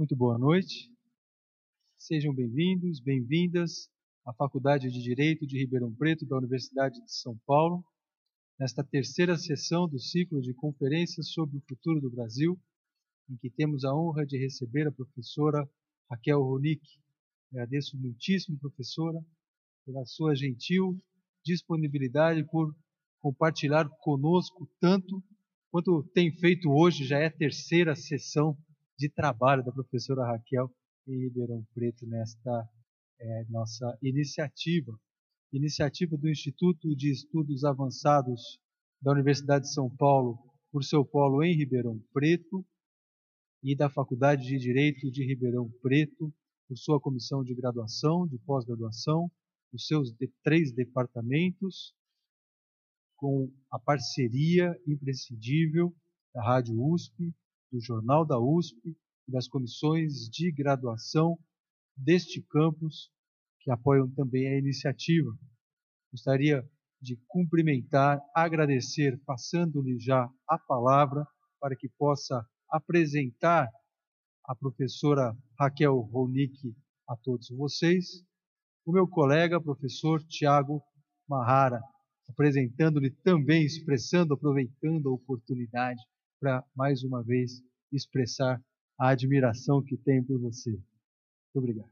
Muito boa noite. Sejam bem-vindos, bem-vindas à Faculdade de Direito de Ribeirão Preto da Universidade de São Paulo, nesta terceira sessão do ciclo de conferências sobre o futuro do Brasil, em que temos a honra de receber a professora Raquel Ronick. Agradeço muitíssimo, professora, pela sua gentil disponibilidade por compartilhar conosco tanto quanto tem feito hoje, já é a terceira sessão de trabalho da professora Raquel em Ribeirão Preto nesta é, nossa iniciativa. Iniciativa do Instituto de Estudos Avançados da Universidade de São Paulo, por seu polo em Ribeirão Preto, e da Faculdade de Direito de Ribeirão Preto, por sua comissão de graduação, de pós-graduação, os seus de, três departamentos, com a parceria imprescindível da Rádio USP, do Jornal da USP e das comissões de graduação deste campus, que apoiam também a iniciativa. Gostaria de cumprimentar, agradecer, passando-lhe já a palavra para que possa apresentar a professora Raquel Ronick a todos vocês, o meu colega, professor Tiago Mahara, apresentando-lhe também, expressando, aproveitando a oportunidade para mais uma vez expressar a admiração que tem por você. Muito obrigado.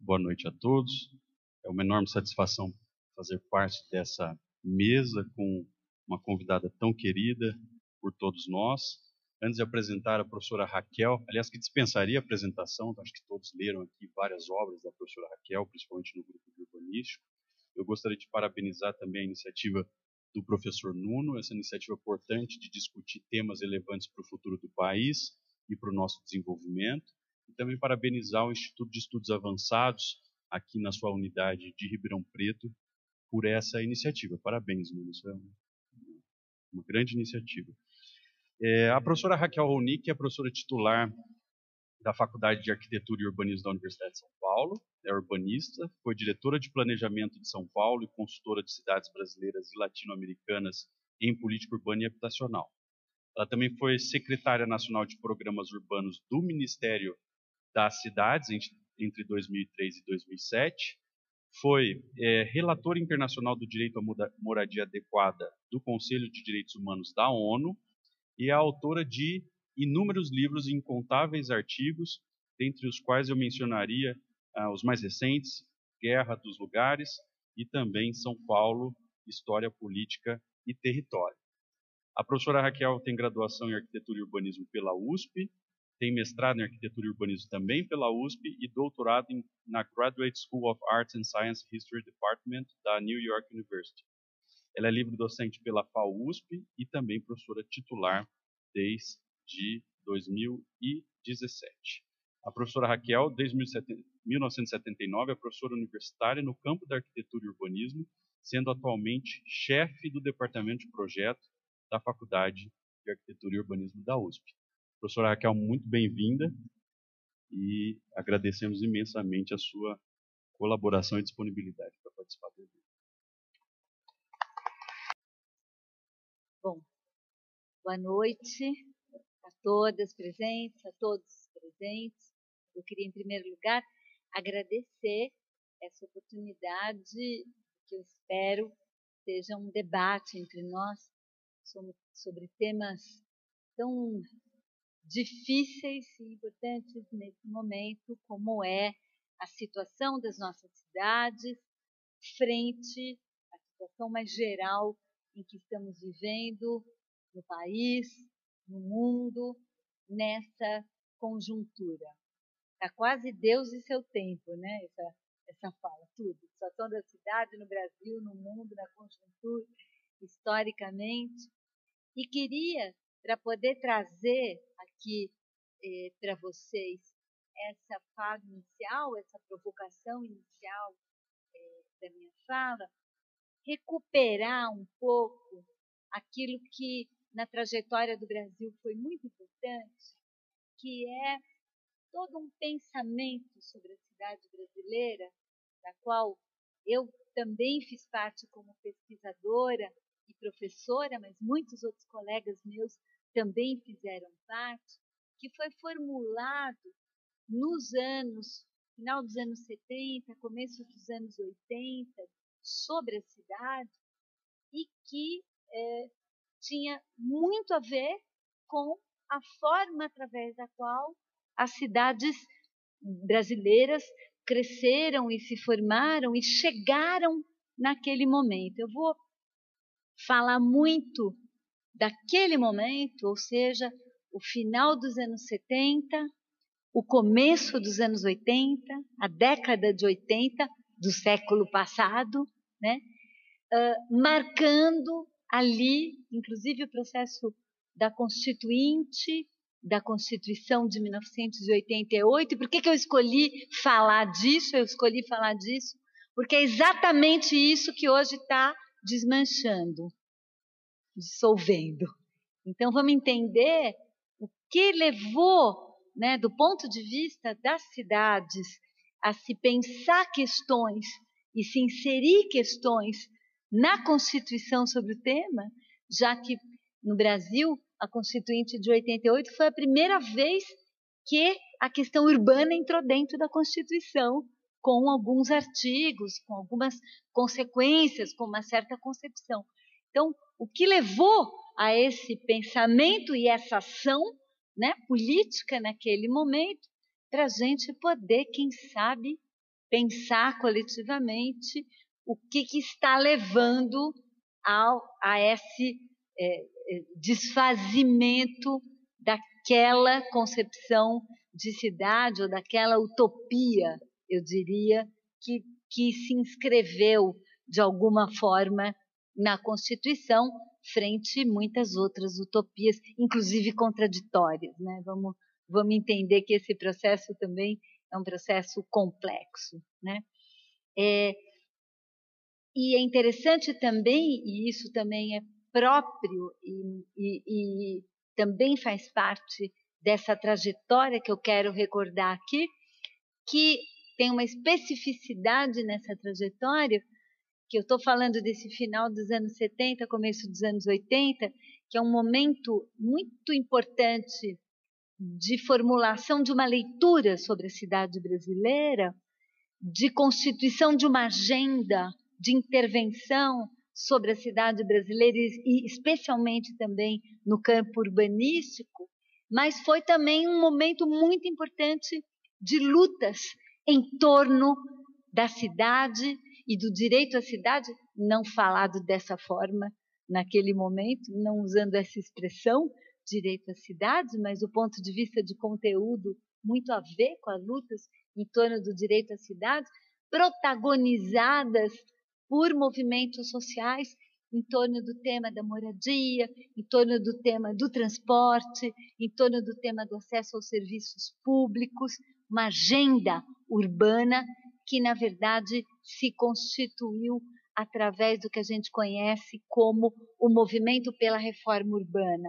Boa noite a todos. É uma enorme satisfação fazer parte dessa mesa com uma convidada tão querida por todos nós. Antes de apresentar a professora Raquel, aliás, que dispensaria a apresentação, acho que todos leram aqui várias obras da professora Raquel, principalmente no grupo urbanístico. Eu gostaria de parabenizar também a iniciativa do professor Nuno, essa iniciativa importante de discutir temas relevantes para o futuro do país e para o nosso desenvolvimento. E também parabenizar o Instituto de Estudos Avançados, aqui na sua unidade de Ribeirão Preto, por essa iniciativa. Parabéns, Nuno, isso é uma grande iniciativa. É, a professora Raquel Ronick é professora titular da Faculdade de Arquitetura e Urbanismo da Universidade de São Paulo, é urbanista, foi diretora de Planejamento de São Paulo e consultora de cidades brasileiras e latino-americanas em política urbana e habitacional. Ela também foi secretária nacional de programas urbanos do Ministério das Cidades entre 2003 e 2007. Foi é, relatora internacional do direito à moradia adequada do Conselho de Direitos Humanos da ONU e é autora de inúmeros livros e incontáveis artigos, dentre os quais eu mencionaria ah, os mais recentes, Guerra dos Lugares e também São Paulo, História Política e Território. A professora Raquel tem graduação em Arquitetura e Urbanismo pela USP, tem mestrado em Arquitetura e Urbanismo também pela USP e doutorado em, na Graduate School of Arts and Science History Department da New York University. Ela é livre-docente pela FAUSP e também professora titular desde de 2017. A professora Raquel, desde 1979, é professora universitária no campo da arquitetura e urbanismo, sendo atualmente chefe do departamento de projeto da Faculdade de Arquitetura e Urbanismo da USP. Professora Raquel, muito bem-vinda e agradecemos imensamente a sua colaboração e disponibilidade para participar do evento. Bom, boa noite todas presentes, a todos presentes. Eu queria, em primeiro lugar, agradecer essa oportunidade, que eu espero seja um debate entre nós sobre temas tão difíceis e importantes nesse momento, como é a situação das nossas cidades frente à situação mais geral em que estamos vivendo no país, no mundo nessa conjuntura. Está quase Deus e seu tempo, né? Essa, essa fala, tudo. Situação da cidade no Brasil, no mundo, na conjuntura, historicamente. E queria, para poder trazer aqui eh, para vocês essa fala inicial, essa provocação inicial eh, da minha fala, recuperar um pouco aquilo que na trajetória do Brasil foi muito importante, que é todo um pensamento sobre a cidade brasileira, da qual eu também fiz parte como pesquisadora e professora, mas muitos outros colegas meus também fizeram parte, que foi formulado nos anos, final dos anos 70, começo dos anos 80, sobre a cidade, e que é, tinha muito a ver com a forma através da qual as cidades brasileiras cresceram e se formaram e chegaram naquele momento. Eu vou falar muito daquele momento, ou seja, o final dos anos 70, o começo dos anos 80, a década de 80 do século passado, né? Uh, marcando ali, inclusive, o processo da Constituinte, da Constituição de 1988. E por que, que eu escolhi falar disso? Eu escolhi falar disso porque é exatamente isso que hoje está desmanchando, dissolvendo. Então, vamos entender o que levou, né, do ponto de vista das cidades, a se pensar questões e se inserir questões na Constituição sobre o tema, já que no Brasil a Constituinte de 88 foi a primeira vez que a questão urbana entrou dentro da Constituição, com alguns artigos, com algumas consequências, com uma certa concepção. Então, o que levou a esse pensamento e essa ação né, política naquele momento, para a gente poder, quem sabe, pensar coletivamente o que, que está levando ao, a esse é, é, desfazimento daquela concepção de cidade ou daquela utopia, eu diria, que, que se inscreveu de alguma forma na Constituição, frente a muitas outras utopias, inclusive contraditórias. Né? Vamos, vamos entender que esse processo também é um processo complexo. Né? É, e é interessante também, e isso também é próprio e, e, e também faz parte dessa trajetória que eu quero recordar aqui, que tem uma especificidade nessa trajetória, que eu estou falando desse final dos anos 70, começo dos anos 80, que é um momento muito importante de formulação de uma leitura sobre a cidade brasileira, de constituição de uma agenda de intervenção sobre a cidade brasileira e especialmente também no campo urbanístico, mas foi também um momento muito importante de lutas em torno da cidade e do direito à cidade, não falado dessa forma naquele momento, não usando essa expressão, direito à cidade, mas do ponto de vista de conteúdo, muito a ver com as lutas em torno do direito à cidade, protagonizadas por movimentos sociais em torno do tema da moradia, em torno do tema do transporte, em torno do tema do acesso aos serviços públicos, uma agenda urbana que, na verdade, se constituiu através do que a gente conhece como o movimento pela reforma urbana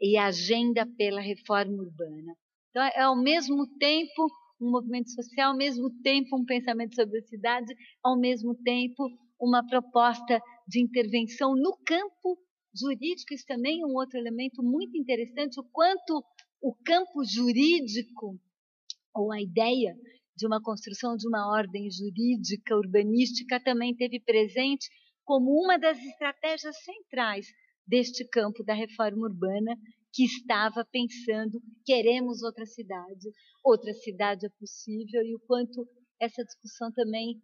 e a agenda pela reforma urbana. Então, é ao mesmo tempo um movimento social, ao mesmo tempo um pensamento sobre a cidade, ao mesmo tempo uma proposta de intervenção no campo jurídico. Isso também é um outro elemento muito interessante, o quanto o campo jurídico, ou a ideia de uma construção de uma ordem jurídica, urbanística, também teve presente como uma das estratégias centrais deste campo da reforma urbana, que estava pensando: queremos outra cidade, outra cidade é possível, e o quanto essa discussão também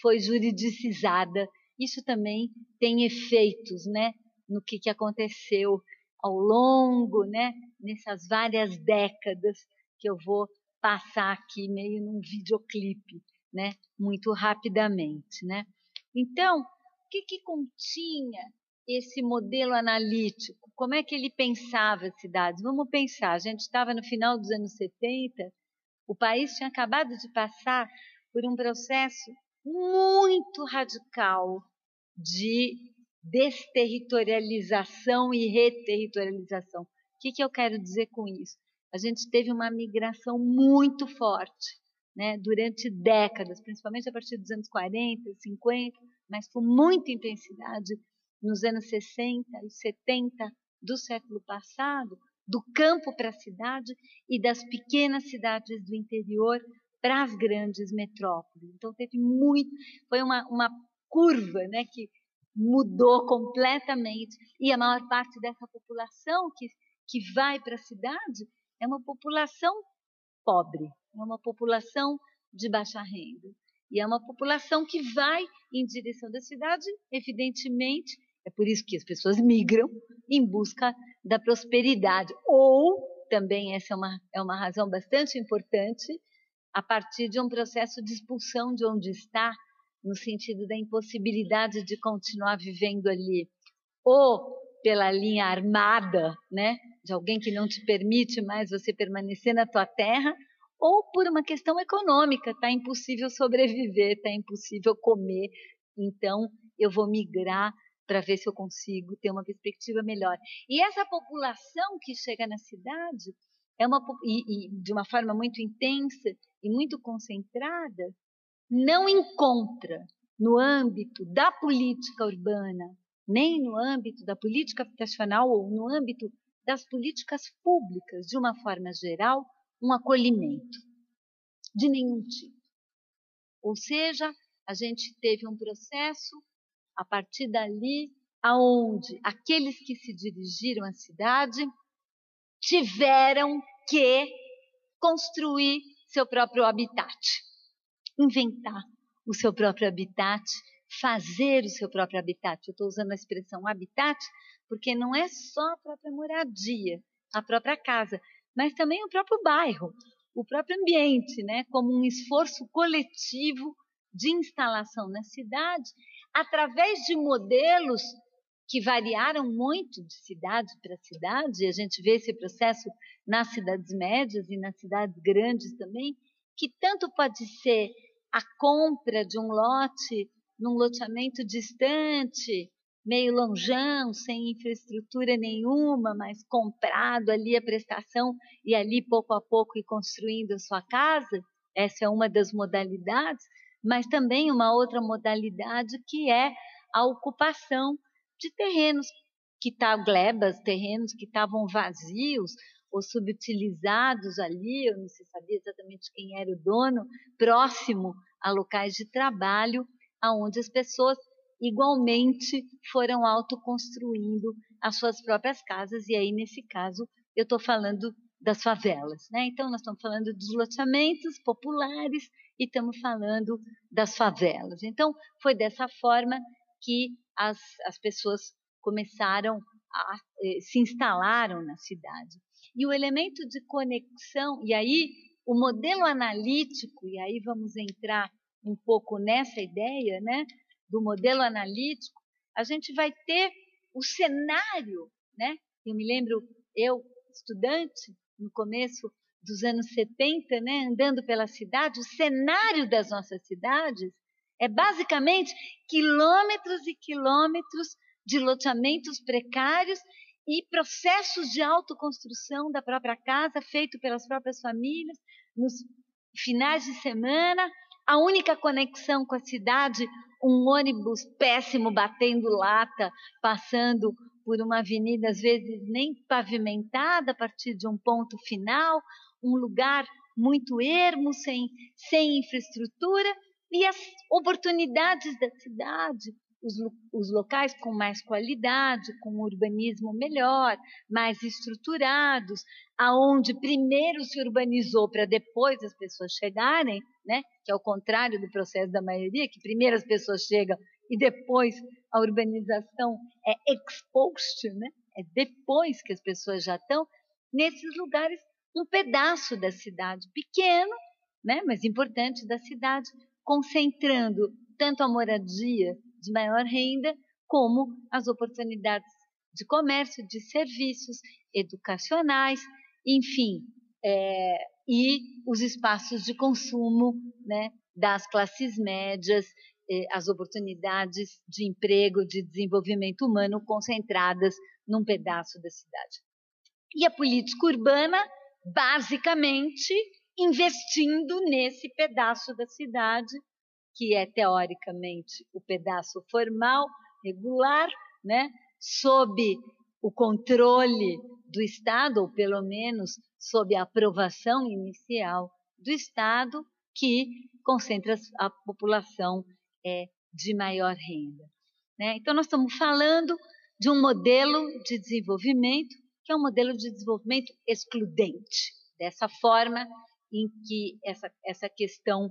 foi juridicizada. Isso também tem efeitos, né, no que, que aconteceu ao longo, né, nessas várias décadas que eu vou passar aqui meio num videoclipe, né, muito rapidamente, né. Então, o que, que continha esse modelo analítico? Como é que ele pensava as cidades? Vamos pensar, a gente estava no final dos anos 70, o país tinha acabado de passar por um processo muito radical de desterritorialização e reterritorialização. O que, que eu quero dizer com isso? A gente teve uma migração muito forte né, durante décadas, principalmente a partir dos anos 40, 50, mas com muita intensidade nos anos 60 e 70 do século passado, do campo para a cidade e das pequenas cidades do interior para as grandes metrópoles. Então teve muito, foi uma, uma curva, né, que mudou completamente e a maior parte dessa população que que vai para a cidade é uma população pobre, é uma população de baixa renda. E é uma população que vai em direção da cidade, evidentemente, é por isso que as pessoas migram em busca da prosperidade. Ou, também essa é uma, é uma razão bastante importante, a partir de um processo de expulsão de onde está, no sentido da impossibilidade de continuar vivendo ali. Ou pela linha armada, né, de alguém que não te permite mais você permanecer na tua terra, ou por uma questão econômica, está impossível sobreviver, está impossível comer, então eu vou migrar para ver se eu consigo ter uma perspectiva melhor. E essa população que chega na cidade é uma e, e de uma forma muito intensa e muito concentrada, não encontra no âmbito da política urbana, nem no âmbito da política habitacional ou no âmbito das políticas públicas, de uma forma geral, um acolhimento de nenhum tipo. Ou seja, a gente teve um processo a partir dali aonde aqueles que se dirigiram à cidade tiveram que construir seu próprio habitat, inventar o seu próprio habitat, fazer o seu próprio habitat. Eu estou usando a expressão habitat porque não é só a própria moradia, a própria casa, mas também o próprio bairro, o próprio ambiente, né, como um esforço coletivo de instalação na cidade, através de modelos que variaram muito de cidade para cidade, e a gente vê esse processo nas cidades médias e nas cidades grandes também, que tanto pode ser a compra de um lote num loteamento distante, meio lonjão, sem infraestrutura nenhuma, mas comprado ali a prestação e ali pouco a pouco ir construindo a sua casa. Essa é uma das modalidades, mas também uma outra modalidade que é a ocupação de terrenos que estavam tá, glebas, terrenos que estavam vazios ou subutilizados ali, eu não se sabia exatamente quem era o dono, próximo a locais de trabalho, aonde as pessoas igualmente foram autoconstruindo as suas próprias casas, e aí, nesse caso, eu estou falando das favelas. Né? Então, nós estamos falando dos loteamentos populares e estamos falando das favelas. Então, foi dessa forma que as, as pessoas começaram a eh, se instalaram na cidade. E o elemento de conexão, e aí o modelo analítico, e aí vamos entrar um pouco nessa ideia, né, do modelo analítico, a gente vai ter o cenário, né? Eu me lembro, eu, estudante, no começo dos anos 70, né, andando pela cidade, o cenário das nossas cidades é basicamente quilômetros e quilômetros de loteamentos precários e processos de autoconstrução da própria casa, feito pelas próprias famílias, nos finais de semana, a única conexão com a cidade, um ônibus péssimo batendo lata, passando por uma avenida às vezes nem pavimentada a partir de um ponto final, um lugar muito ermo, sem, sem infraestrutura, e as oportunidades da cidade, os, os locais com mais qualidade, com um urbanismo melhor, mais estruturados, aonde primeiro se urbanizou para depois as pessoas chegarem, né? que é o contrário do processo da maioria, que primeiro as pessoas chegam e depois a urbanização é expost, né? é depois que as pessoas já estão, nesses lugares, um pedaço da cidade, pequeno, né? mas importante da cidade, concentrando tanto a moradia de maior renda, como as oportunidades de comércio, de serviços educacionais, enfim, é, e os espaços de consumo né, das classes médias, é, as oportunidades de emprego, de desenvolvimento humano concentradas num pedaço da cidade. E a política urbana, basicamente, investindo nesse pedaço da cidade que é teoricamente o pedaço formal, regular, né, sob o controle do Estado, ou pelo menos sob a aprovação inicial do Estado, que concentra a população é, de maior renda. Né? Então, nós estamos falando de um modelo de desenvolvimento que é um modelo de desenvolvimento excludente, dessa forma em que essa, essa questão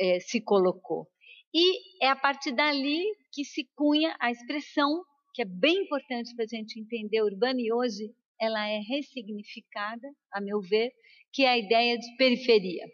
é, se colocou. E é a partir dali que se cunha a expressão, que é bem importante para a gente entender urbano, e hoje ela é ressignificada, a meu ver, que é a ideia de periferia.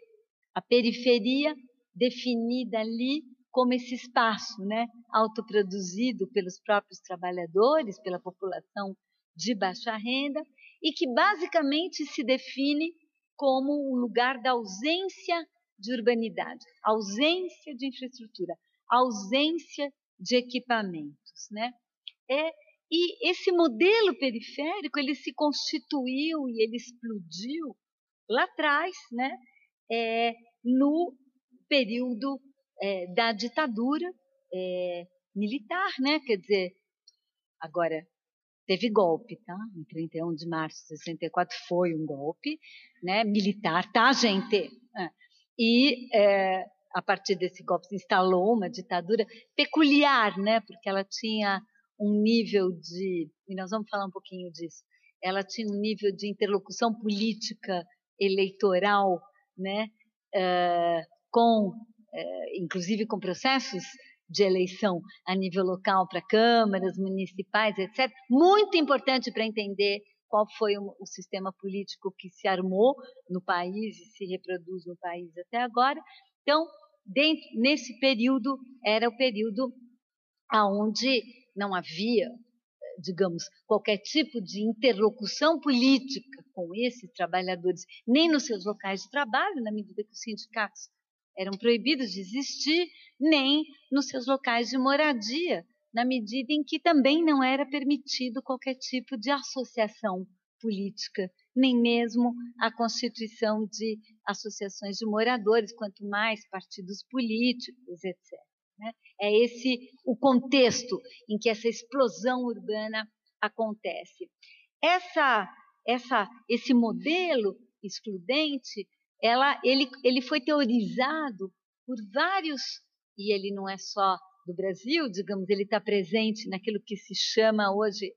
A periferia definida ali como esse espaço né, autoproduzido pelos próprios trabalhadores, pela população de baixa renda, e que basicamente se define como o lugar da ausência de urbanidade, ausência de infraestrutura, ausência de equipamentos, né? É, e esse modelo periférico ele se constituiu e ele explodiu lá atrás, né? É, no período é, da ditadura é, militar, né? Quer dizer, agora teve golpe, tá? Em 31 de março de 64 foi um golpe, né? Militar, tá, gente? É. E é, a partir desse golpe se instalou uma ditadura peculiar, né? Porque ela tinha um nível de, e nós vamos falar um pouquinho disso. Ela tinha um nível de interlocução política eleitoral, né? Uh, com é, inclusive com processos de eleição a nível local para câmaras municipais, etc. Muito importante para entender qual foi o, o, sistema político que se armou no país e se reproduz no país até agora. Então, dentro, nesse período era o período aonde não havia, digamos, qualquer tipo de interlocução política com esses trabalhadores, nem nos seus locais de trabalho, na medida que os sindicatos eram proibidos de existir, nem nos seus locais de moradia, na medida em que também não era permitido qualquer tipo de associação política, nem mesmo a constituição de associações de moradores, quanto mais partidos políticos, etc. Né? É esse o contexto em que essa explosão urbana acontece. Essa, essa, esse modelo excludente ela, ele, ele foi teorizado por vários, e ele não é só do Brasil, digamos, ele está presente naquilo que se chama hoje,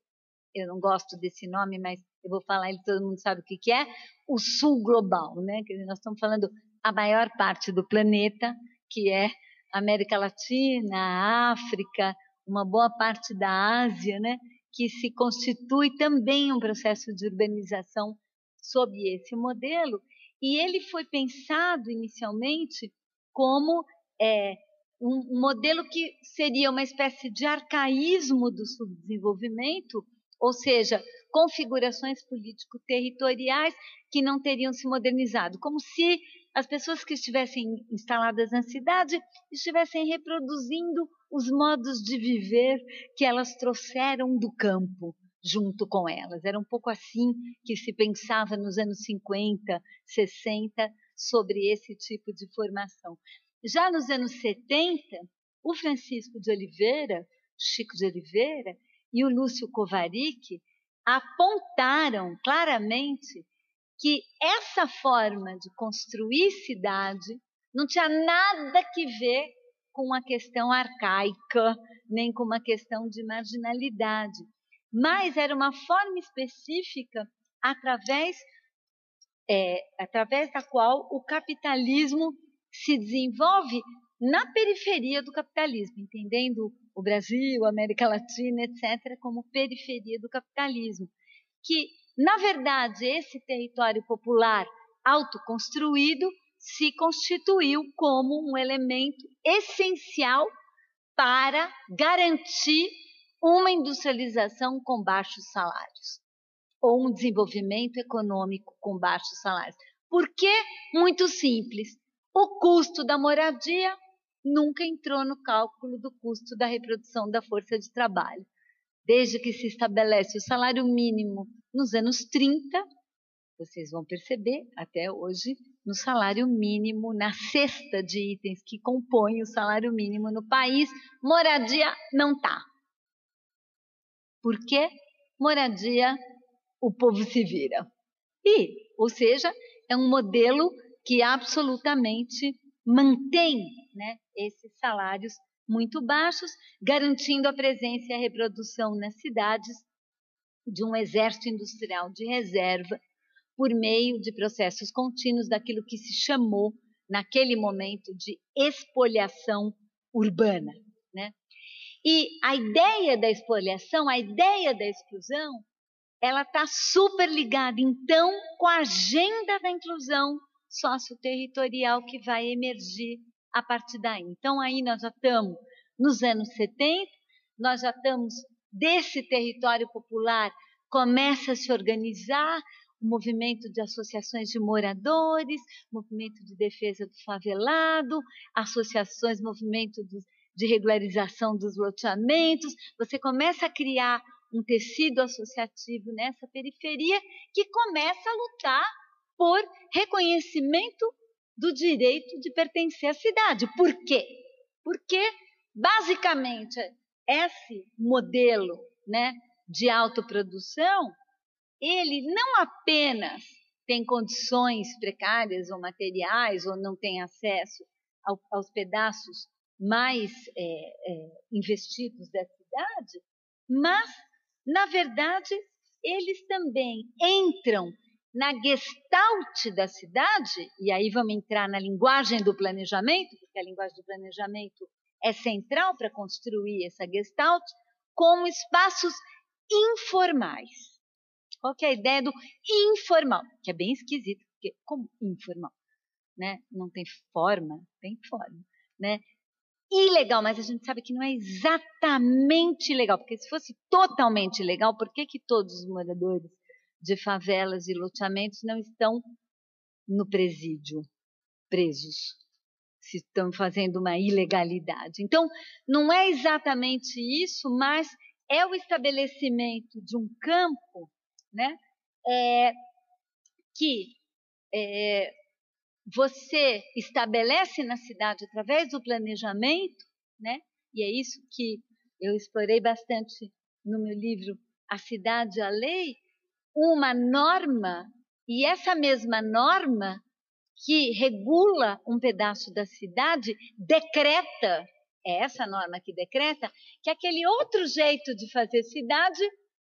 eu não gosto desse nome, mas eu vou falar, ele todo mundo sabe o que, que é, o Sul Global, né? Nós estamos falando a maior parte do planeta, que é América Latina, África, uma boa parte da Ásia, né? Que se constitui também um processo de urbanização sob esse modelo e ele foi pensado inicialmente como é, um, modelo que seria uma espécie de arcaísmo do subdesenvolvimento, ou seja, configurações político-territoriais que não teriam se modernizado, como se as pessoas que estivessem instaladas na cidade estivessem reproduzindo os modos de viver que elas trouxeram do campo junto com elas. Era um pouco assim que se pensava nos anos 50, 60 sobre esse tipo de formação. Já nos anos 70, o Francisco de Oliveira, Chico de Oliveira e o Lúcio Kovarik apontaram claramente que essa forma de construir cidade não tinha nada que ver com uma questão arcaica, nem com uma questão de marginalidade, mas era uma forma específica através, é, através da qual o capitalismo se desenvolve na periferia do capitalismo, entendendo o Brasil, a América Latina, etc., como periferia do capitalismo. Que, na verdade, esse território popular autoconstruído se constituiu como um elemento essencial para garantir uma industrialização com baixos salários ou um desenvolvimento econômico com baixos salários. Por que? Muito simples. O custo da moradia nunca entrou no cálculo do custo da reprodução da força de trabalho. Desde que se estabelece o salário mínimo nos anos 30, vocês vão perceber, até hoje, no salário mínimo, na cesta de itens que compõem o salário mínimo no país, moradia não está. Por quê? moradia, o povo se vira. E, ou seja, é um modelo que absolutamente mantém né, esses salários muito baixos, garantindo a presença e a reprodução nas cidades de um exército industrial de reserva por meio de processos contínuos daquilo que se chamou naquele momento de expoliação urbana, né? E a ideia da expoliação, a ideia da exclusão, ela está super ligada, então, com a agenda da inclusão socioterritorial que vai emergir a partir daí. Então, aí nós já estamos nos anos 70, nós já estamos desse território popular, começa a se organizar o movimento de associações de moradores, movimento de defesa do favelado, associações, movimento dos de regularização dos loteamentos, você começa a criar um tecido associativo nessa periferia que começa a lutar por reconhecimento do direito de pertencer à cidade. Por quê? Porque, basicamente, esse modelo né, de autoprodução, ele não apenas tem condições precárias ou materiais, ou não tem acesso ao, aos pedaços mais é, é, investidos da cidade, mas, na verdade, eles também entram na gestalt da cidade, e aí vamos entrar na linguagem do planejamento, porque a linguagem do planejamento é central para construir essa gestalt, como espaços informais. Qual que é a ideia do informal? Que é bem esquisito, porque como informal? Né? Não tem forma, tem forma. Né? ilegal, mas a gente sabe que não é exatamente legal, porque se fosse totalmente legal, por que, que todos os moradores de favelas e loteamentos não estão no presídio, presos? Se estão fazendo uma ilegalidade. Então, não é exatamente isso, mas é o estabelecimento de um campo né, é, que é, você estabelece na cidade através do planejamento, né? E é isso que eu explorei bastante no meu livro A Cidade e a Lei, uma norma e essa mesma norma que regula um pedaço da cidade decreta, é essa norma que decreta, que aquele outro jeito de fazer cidade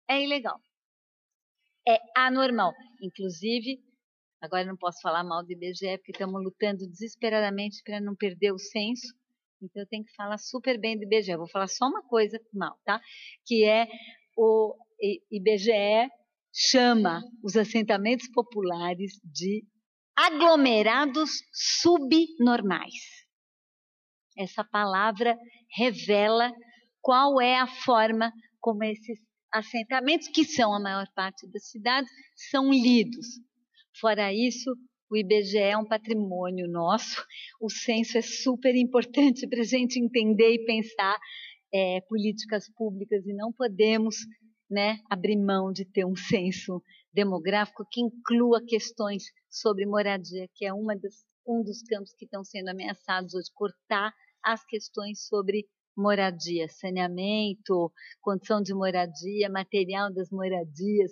é ilegal. É anormal. Inclusive, Agora não posso falar mal do IBGE, porque estamos lutando desesperadamente para não perder o censo. Então eu tenho que falar super bem do IBGE. Vou falar só uma coisa mal, tá? Que é o IBGE chama os assentamentos populares de aglomerados subnormais. Essa palavra revela qual é a forma como esses assentamentos, que são a maior parte das cidades, são lidos. Fora isso, o IBGE é um patrimônio nosso, o censo é super importante para a gente entender e pensar é, políticas públicas e não podemos né, abrir mão de ter um censo demográfico que inclua questões sobre moradia, que é uma das, um dos campos que estão sendo ameaçados hoje, cortar as questões sobre moradia, saneamento, condição de moradia, material das moradias.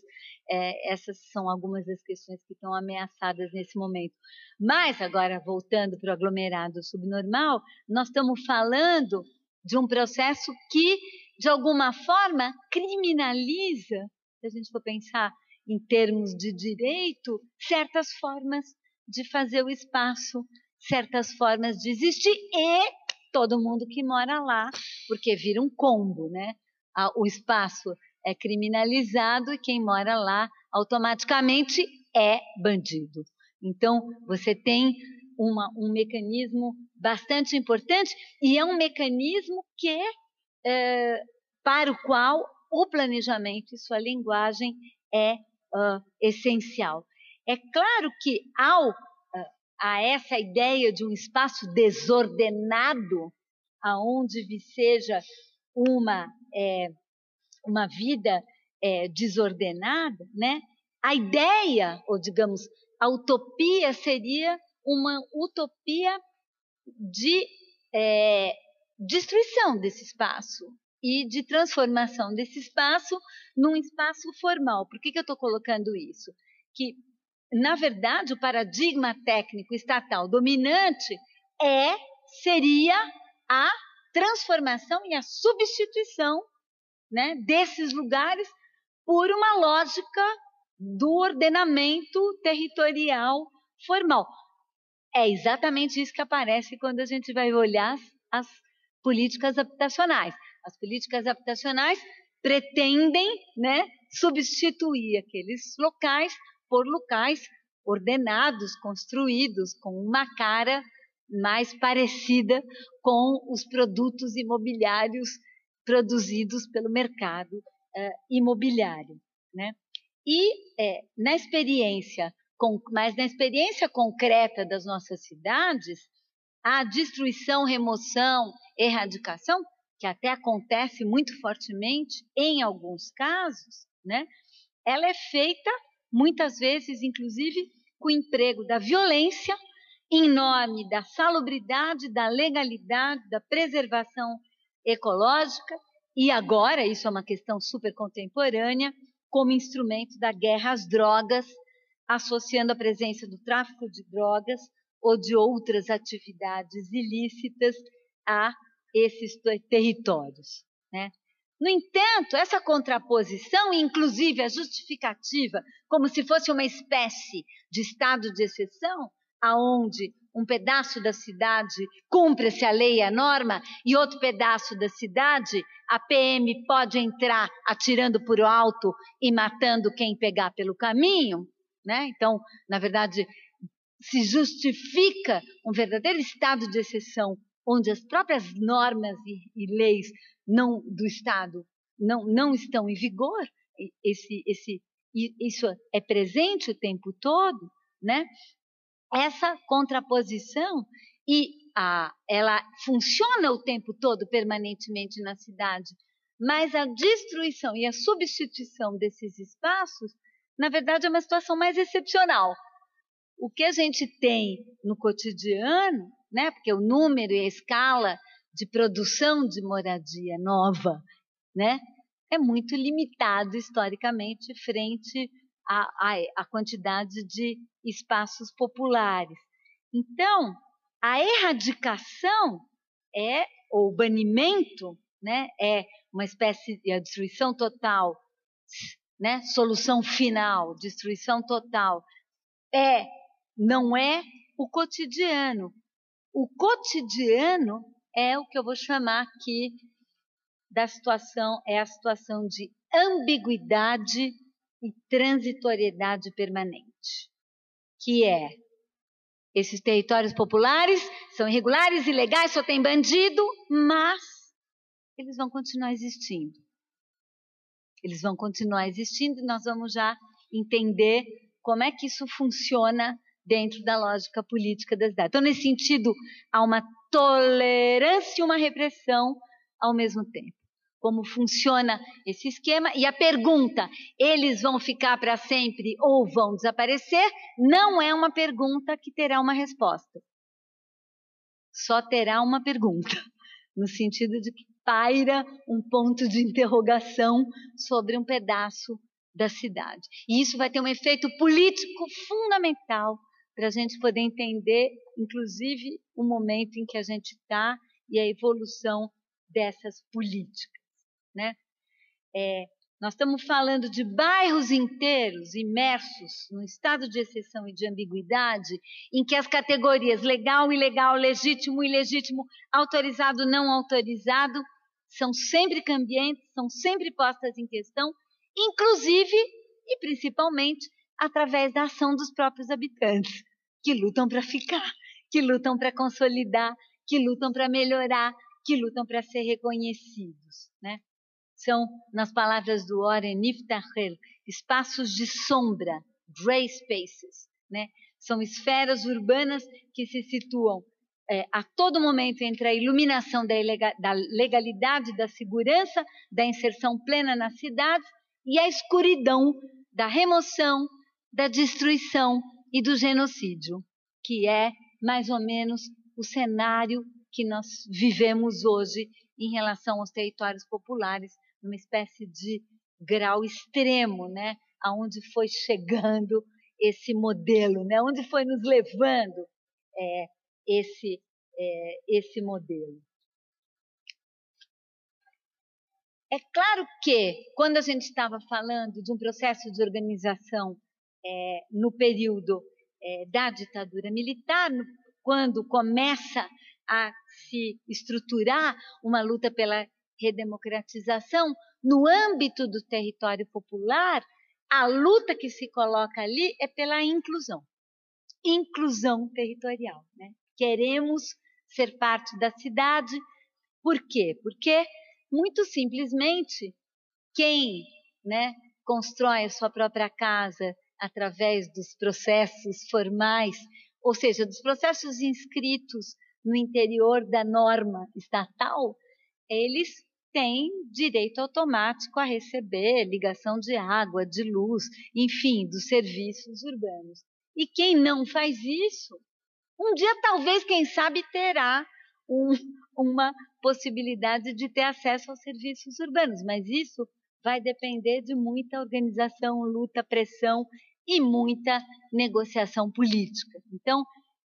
É, essas são algumas das questões que estão ameaçadas nesse momento. Mas, agora, voltando para o aglomerado subnormal, nós estamos falando de um processo que, de alguma forma, criminaliza, se a gente for pensar em termos de direito, certas formas de fazer o espaço, certas formas de existir e todo mundo que mora lá, porque vira um combo, né? O espaço é criminalizado e quem mora lá automaticamente é bandido. Então, você tem uma, um mecanismo bastante importante e é um mecanismo que é, para o qual o planejamento e sua linguagem é uh, essencial. É claro que ao a essa ideia de um espaço desordenado, aonde seja uma é, uma vida é, desordenada, né? A ideia, ou digamos, a utopia seria uma utopia de é, destruição desse espaço, e de transformação desse espaço num espaço formal. Por que, que eu estou colocando isso? Que, na verdade, o paradigma técnico estatal dominante é, seria a transformação e a substituição né, desses lugares por uma lógica do ordenamento territorial formal. É exatamente isso que aparece quando a gente vai olhar as, as políticas habitacionais. As políticas habitacionais pretendem né, substituir aqueles locais por locais ordenados, construídos, com uma cara mais parecida com os produtos imobiliários produzidos pelo mercado uh, imobiliário. Né? E é, na experiência, com, mas na experiência concreta das nossas cidades, a destruição, remoção, erradicação, que até acontece muito fortemente em alguns casos, né? ela é feita muitas vezes, inclusive, com o emprego da violência em nome da salubridade, da legalidade, da preservação ecológica e agora, isso é uma questão super contemporânea, como instrumento da guerra às drogas, associando a presença do tráfico de drogas ou de outras atividades ilícitas a esses territórios. Né? No entanto, essa contraposição, inclusive a justificativa, como se fosse uma espécie de estado de exceção, aonde um pedaço da cidade cumpre-se a lei e a norma e outro pedaço da cidade a PM pode entrar atirando por alto e matando quem pegar pelo caminho, né? Então, na verdade, se justifica um verdadeiro estado de exceção onde as próprias normas e, e leis não, do Estado não, não estão em vigor, esse, esse, isso é presente o tempo todo, né? essa contraposição e a, ela funciona o tempo todo, permanentemente na cidade, mas a destruição e a substituição desses espaços, na verdade, é uma situação mais excepcional. O que a gente tem no cotidiano, né, porque o número e a escala de produção de moradia nova, né, é muito limitado historicamente frente a quantidade de espaços populares. Então, a erradicação é, ou o banimento, né, é uma espécie de destruição total, né, solução final, destruição total, é, não é o cotidiano. O cotidiano é o que eu vou chamar aqui da situação, é a situação de ambiguidade e transitoriedade permanente, que é esses territórios populares são irregulares, ilegais, só tem bandido, mas eles vão continuar existindo. Eles vão continuar existindo e nós vamos já entender como é que isso funciona dentro da lógica política da cidade. Então, nesse sentido, há uma tolerância e uma repressão ao mesmo tempo como funciona esse esquema. E a pergunta, eles vão ficar para sempre ou vão desaparecer, não é uma pergunta que terá uma resposta. Só terá uma pergunta, no sentido de que paira um ponto de interrogação sobre um pedaço da cidade. E isso vai ter um efeito político fundamental para a gente poder entender, inclusive, o momento em que a gente está e a evolução dessas políticas né? É, nós estamos falando de bairros inteiros imersos num estado de exceção e de ambiguidade, em que as categorias legal, ilegal, legítimo, ilegítimo, autorizado, não autorizado, são sempre cambiantes, são sempre postas em questão, inclusive e principalmente através da ação dos próprios habitantes, que lutam para ficar, que lutam para consolidar, que lutam para melhorar, que lutam para ser reconhecidos, né? são, nas palavras do Oren Niftachel, espaços de sombra, gray spaces, né? São esferas urbanas que se situam é, a todo momento entre a iluminação da, da legalidade, da segurança, da inserção plena nas cidades e a escuridão da remoção, da destruição e do genocídio, que é mais ou menos o cenário que nós vivemos hoje em relação aos territórios populares, numa espécie de grau extremo, né? Aonde foi chegando esse modelo, né? Onde foi nos levando é, esse é, esse modelo. É claro que, quando a gente estava falando de um processo de organização é, no período é, da ditadura militar, no, quando começa a se estruturar uma luta pela redemocratização, no âmbito do território popular, a luta que se coloca ali é pela inclusão. Inclusão territorial. Né? Queremos ser parte da cidade. Por quê? Porque muito simplesmente, quem né, constrói a sua própria casa através dos processos formais, ou seja, dos processos inscritos no interior da norma estatal, eles têm direito automático a receber ligação de água, de luz, enfim, dos serviços urbanos. E quem não faz isso, um dia talvez, quem sabe, terá um, uma possibilidade de ter acesso aos serviços urbanos, mas isso vai depender de muita organização, luta, pressão e muita negociação política. Então,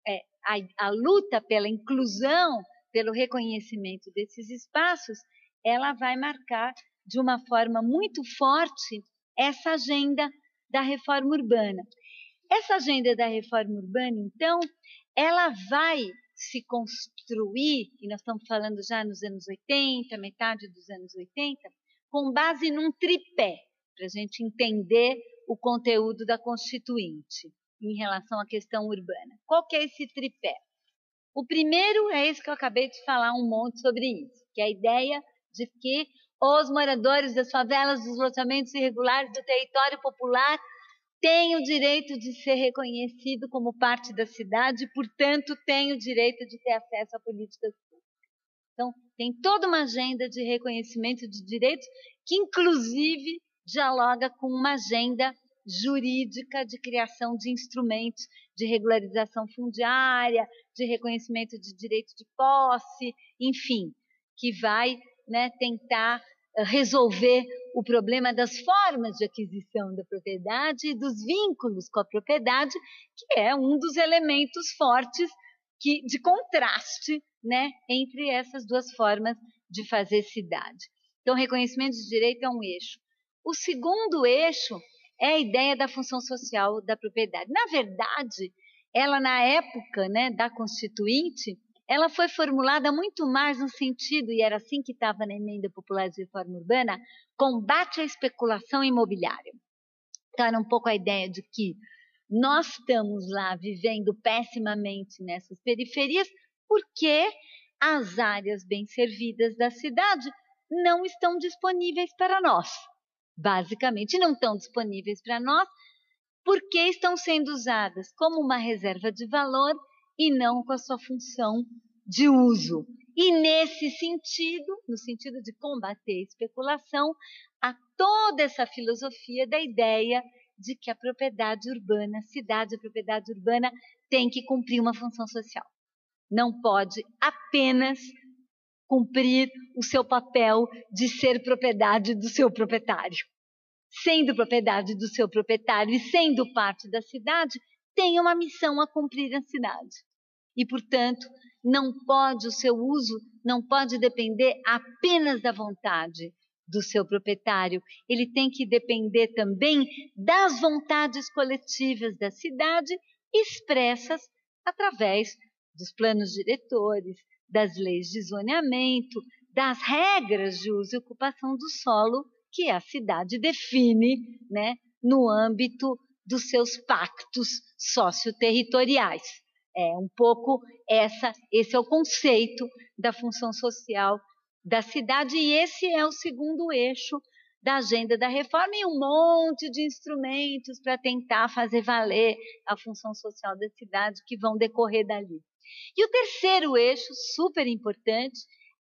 é, a, a luta pela inclusão, pelo reconhecimento desses espaços, ela vai marcar de uma forma muito forte essa agenda da reforma urbana. Essa agenda da reforma urbana, então, ela vai se construir, e nós estamos falando já nos anos 80, metade dos anos 80, com base num tripé, para a gente entender o conteúdo da Constituinte em relação à questão urbana. Qual que é esse tripé? O primeiro é esse que eu acabei de falar um monte sobre isso, que é a ideia de que os moradores das favelas, dos loteamentos irregulares do território popular tem o direito de ser reconhecido como parte da cidade, portanto, tem o direito de ter acesso a políticas. Então, tem toda uma agenda de reconhecimento de direitos que, inclusive, dialoga com uma agenda jurídica de criação de instrumentos de regularização fundiária, de reconhecimento de direito de posse, enfim, que vai né, tentar resolver o problema das formas de aquisição da propriedade e dos vínculos com a propriedade, que é um dos elementos fortes que, de contraste né, entre essas duas formas de fazer cidade. Então, reconhecimento de direito é um eixo. O segundo eixo é a ideia da função social da propriedade. Na verdade, ela na época né, da Constituinte, ela foi formulada muito mais no sentido, e era assim que estava na emenda popular de reforma urbana, combate à especulação imobiliária. Então era um pouco a ideia de que nós estamos lá vivendo pessimamente nessas periferias porque as áreas bem servidas da cidade não estão disponíveis para nós. Basicamente, não estão disponíveis para nós porque estão sendo usadas como uma reserva de valor e não com a sua função de uso. E nesse sentido, no sentido de combater a especulação, há toda essa filosofia da ideia de que a propriedade urbana, cidade, a propriedade urbana tem que cumprir uma função social. Não pode apenas cumprir o seu papel de ser propriedade do seu proprietário. Sendo propriedade do seu proprietário e sendo parte da cidade, tem uma missão a cumprir na cidade. E, portanto, não pode, o seu uso não pode depender apenas da vontade do seu proprietário, ele tem que depender também das vontades coletivas da cidade expressas através dos planos diretores, das leis de zoneamento, das regras de uso e ocupação do solo que a cidade define né, no âmbito dos seus pactos socioterritoriais. É um pouco essa, esse é o conceito da função social da cidade e esse é o segundo eixo da agenda da reforma e um monte de instrumentos para tentar fazer valer a função social da cidade que vão decorrer dali. E o terceiro eixo, super importante,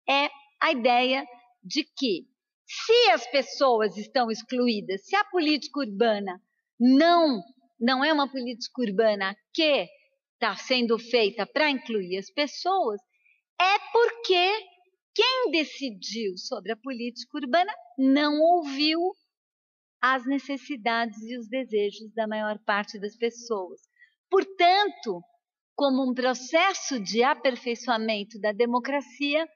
é a ideia de que se as pessoas estão excluídas, se a política urbana não não é uma política urbana que está sendo feita para incluir as pessoas, é porque quem decidiu sobre a política urbana não ouviu as necessidades e os desejos da maior parte das pessoas. Portanto, como um processo de aperfeiçoamento da democracia,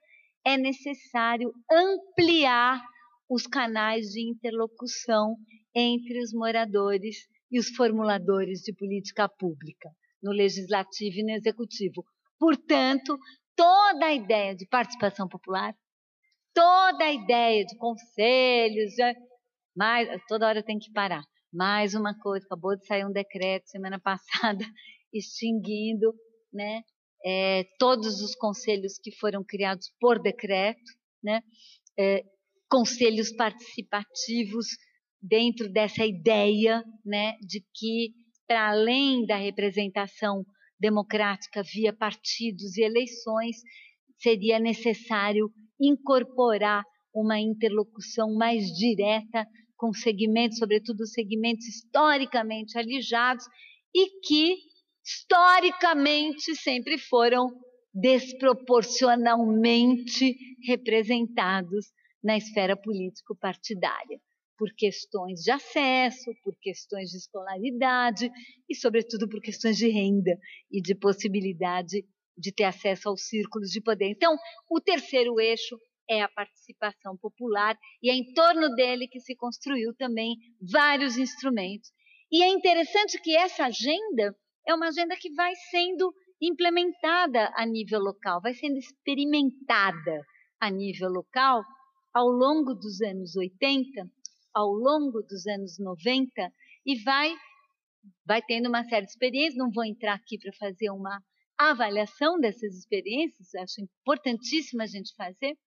é necessário ampliar os canais de interlocução entre os moradores e os formuladores de política pública, no legislativo e no executivo. Portanto, toda a ideia de participação popular, toda a ideia de conselhos, mais, toda hora tem que parar. Mais uma coisa, acabou de sair um decreto semana passada extinguindo né, é, todos os conselhos que foram criados por decreto, né, é, conselhos participativos dentro dessa ideia né, de que, para além da representação democrática via partidos e eleições, seria necessário incorporar uma interlocução mais direta com segmentos, sobretudo segmentos historicamente alijados e que historicamente sempre foram desproporcionalmente representados na esfera político-partidária, por questões de acesso, por questões de escolaridade e, sobretudo, por questões de renda e de possibilidade de ter acesso aos círculos de poder. Então, o terceiro eixo é a participação popular e é em torno dele que se construiu também vários instrumentos. E é interessante que essa agenda é uma agenda que vai sendo implementada a nível local, vai sendo experimentada a nível local ao longo dos anos 80, ao longo dos anos 90 e vai vai tendo uma série de experiências, não vou entrar aqui para fazer uma avaliação dessas experiências, acho importantíssimo a gente fazer,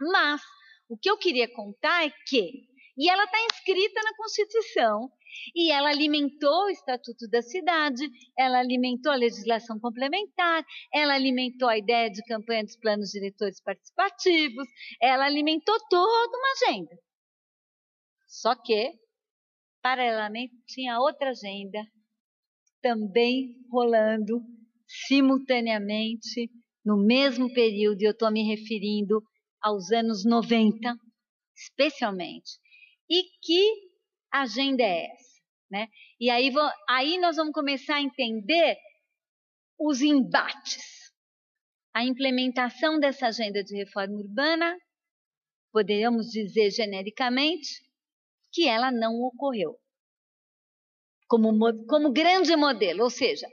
mas o que eu queria contar é que, e ela está inscrita na Constituição, e ela alimentou o Estatuto da Cidade, ela alimentou a legislação complementar, ela alimentou a ideia de campanha dos planos diretores participativos, ela alimentou toda uma agenda. Só que, paralelamente, tinha outra agenda também rolando simultaneamente no mesmo período, e eu estou me referindo aos anos 90, especialmente. E que agenda é essa? Né? E aí, aí nós vamos começar a entender os embates. A implementação dessa agenda de reforma urbana, poderíamos dizer genericamente, que ela não ocorreu. Como, como grande modelo, ou seja,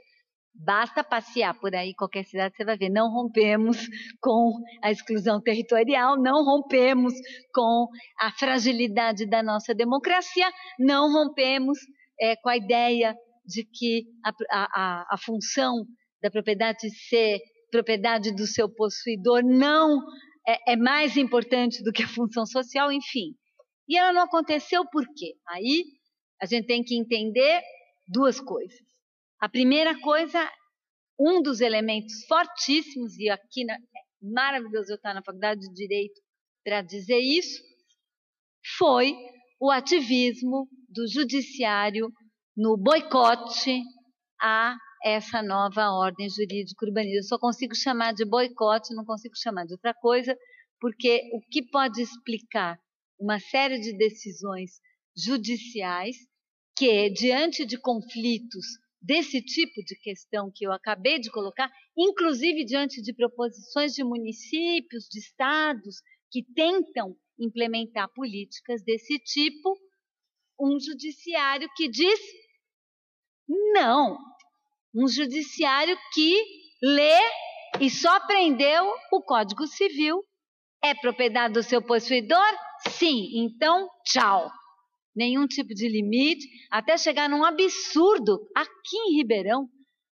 Basta passear por aí, qualquer cidade, você vai ver. Não rompemos com a exclusão territorial, não rompemos com a fragilidade da nossa democracia, não rompemos é, com a ideia de que a, a, a função da propriedade ser propriedade do seu possuidor não é, é, mais importante do que a função social, enfim. E ela não aconteceu por quê? Aí a gente tem que entender duas coisas. A primeira coisa, um dos elementos fortíssimos, e aqui na, é maravilhoso eu estar na faculdade de Direito para dizer isso, foi o ativismo do judiciário no boicote a essa nova ordem jurídica urbanista. Eu só consigo chamar de boicote, não consigo chamar de outra coisa, porque o que pode explicar uma série de decisões judiciais que, diante de conflitos desse tipo de questão que eu acabei de colocar, inclusive diante de proposições de municípios, de estados que tentam implementar políticas desse tipo, um judiciário que diz não, um judiciário que lê e só aprendeu o Código Civil. É propriedade do seu possuidor? Sim, então tchau nenhum tipo de limite, até chegar num absurdo aqui em Ribeirão,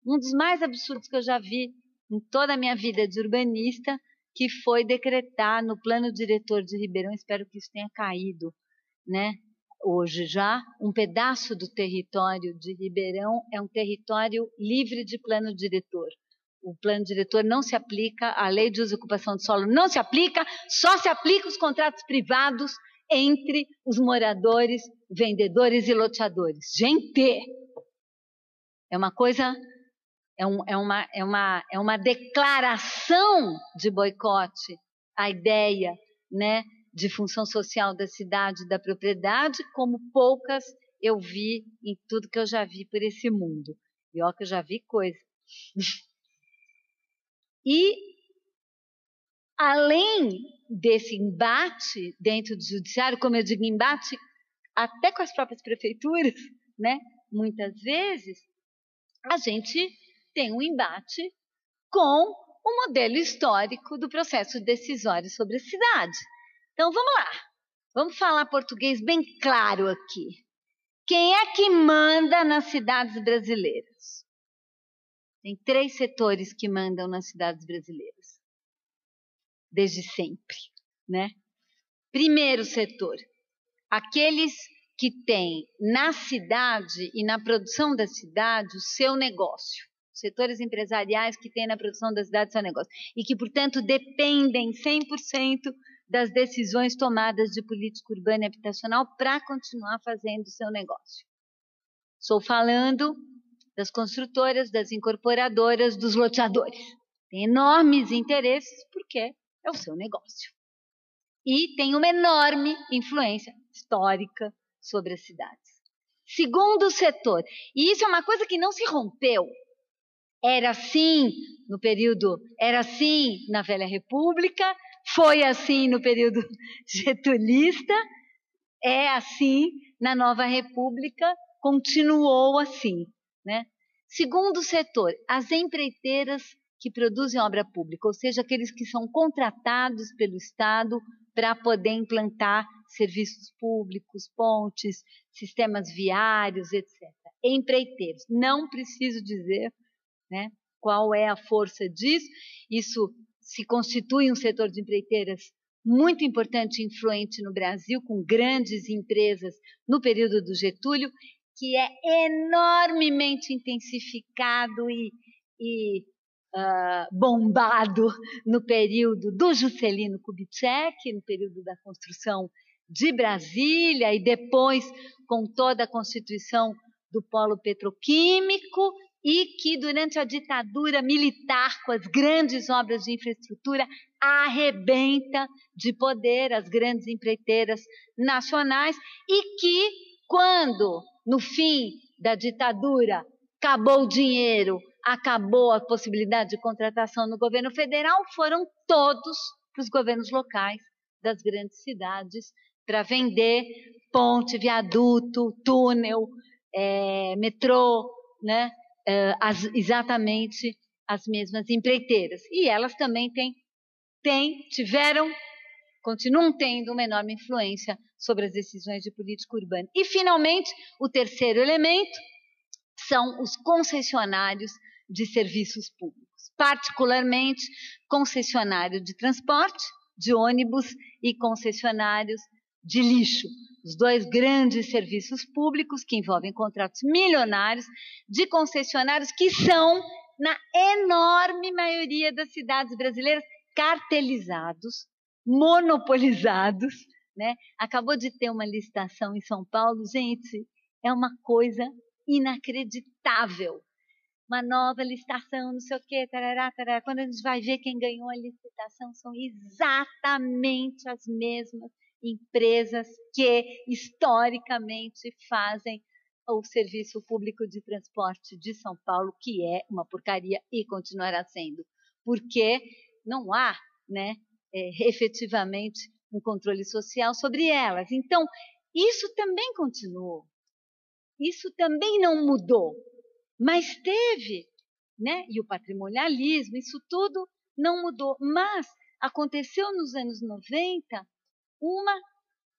um dos mais absurdos que eu já vi em toda a minha vida de urbanista, que foi decretar no plano diretor de Ribeirão, espero que isso tenha caído, né? Hoje já, um pedaço do território de Ribeirão é um território livre de plano diretor. O plano diretor não se aplica, a lei de uso e ocupação de solo não se aplica, só se aplica os contratos privados entre os moradores, vendedores e loteadores. Gente, é uma coisa, é, um, é, uma, é, uma, é uma declaração de boicote a ideia né, de função social da cidade da propriedade, como poucas eu vi em tudo que eu já vi por esse mundo. E ó que eu já vi coisa. e além desse embate dentro do judiciário, como eu digo, embate até com as próprias prefeituras, né? Muitas vezes a gente tem um embate com o modelo histórico do processo decisório sobre a cidade. Então vamos lá, vamos falar português bem claro aqui. Quem é que manda nas cidades brasileiras? Tem três setores que mandam nas cidades brasileiras, desde sempre, né? Primeiro setor, aqueles que têm na cidade e na produção da cidade o seu negócio, setores empresariais que têm na produção da cidade o seu negócio e que, portanto, dependem 100% das decisões tomadas de política urbana e habitacional para continuar fazendo o seu negócio. Estou falando das construtoras, das incorporadoras, dos loteadores. Tem enormes interesses porque é o seu negócio. E tem uma enorme influência histórica sobre as cidades. Segundo setor, e isso é uma coisa que não se rompeu. Era assim no período, era assim na Velha República, foi assim no período getulista, é assim na Nova República, continuou assim. Né? Segundo setor, as empreiteiras que produzem obra pública, ou seja, aqueles que são contratados pelo Estado para poder implantar serviços públicos, pontes, sistemas viários, etc. Empreiteiros. Não preciso dizer né, qual é a força disso. Isso se constitui um setor de empreiteiras muito importante e influente no Brasil, com grandes empresas no período do Getúlio, que é enormemente intensificado e, e uh, bombado no período do Juscelino Kubitschek, no período da construção de Brasília e depois com toda a constituição do polo petroquímico e que durante a ditadura militar, com as grandes obras de infraestrutura, arrebenta de poder as grandes empreiteiras nacionais e que, quando, no fim da ditadura, acabou o dinheiro, acabou a possibilidade de contratação no governo federal, foram todos para os governos locais das grandes cidades para vender ponte, viaduto, túnel, é, metrô, né? É, as, exatamente as mesmas empreiteiras. E elas também têm, têm, tiveram, continuam tendo uma enorme influência sobre as decisões de política urbana. E, finalmente, o terceiro elemento são os concessionários de serviços públicos, particularmente concessionário de transporte, de ônibus e concessionários de lixo. Os dois grandes serviços públicos que envolvem contratos milionários de concessionários que são, na enorme maioria das cidades brasileiras, cartelizados, monopolizados. Né? Acabou de ter uma licitação em São Paulo, gente, é uma coisa inacreditável. Uma nova licitação, não sei o quê, tarará, tarará. Quando a gente vai ver quem ganhou a licitação, são exatamente as mesmas empresas que historicamente fazem o serviço público de transporte de São Paulo, que é uma porcaria e continuará sendo, porque não há, né, é, efetivamente um controle social sobre elas. Então, isso também continuou. Isso também não mudou, mas teve, né? E o patrimonialismo, isso tudo não mudou, mas aconteceu nos anos 90 uma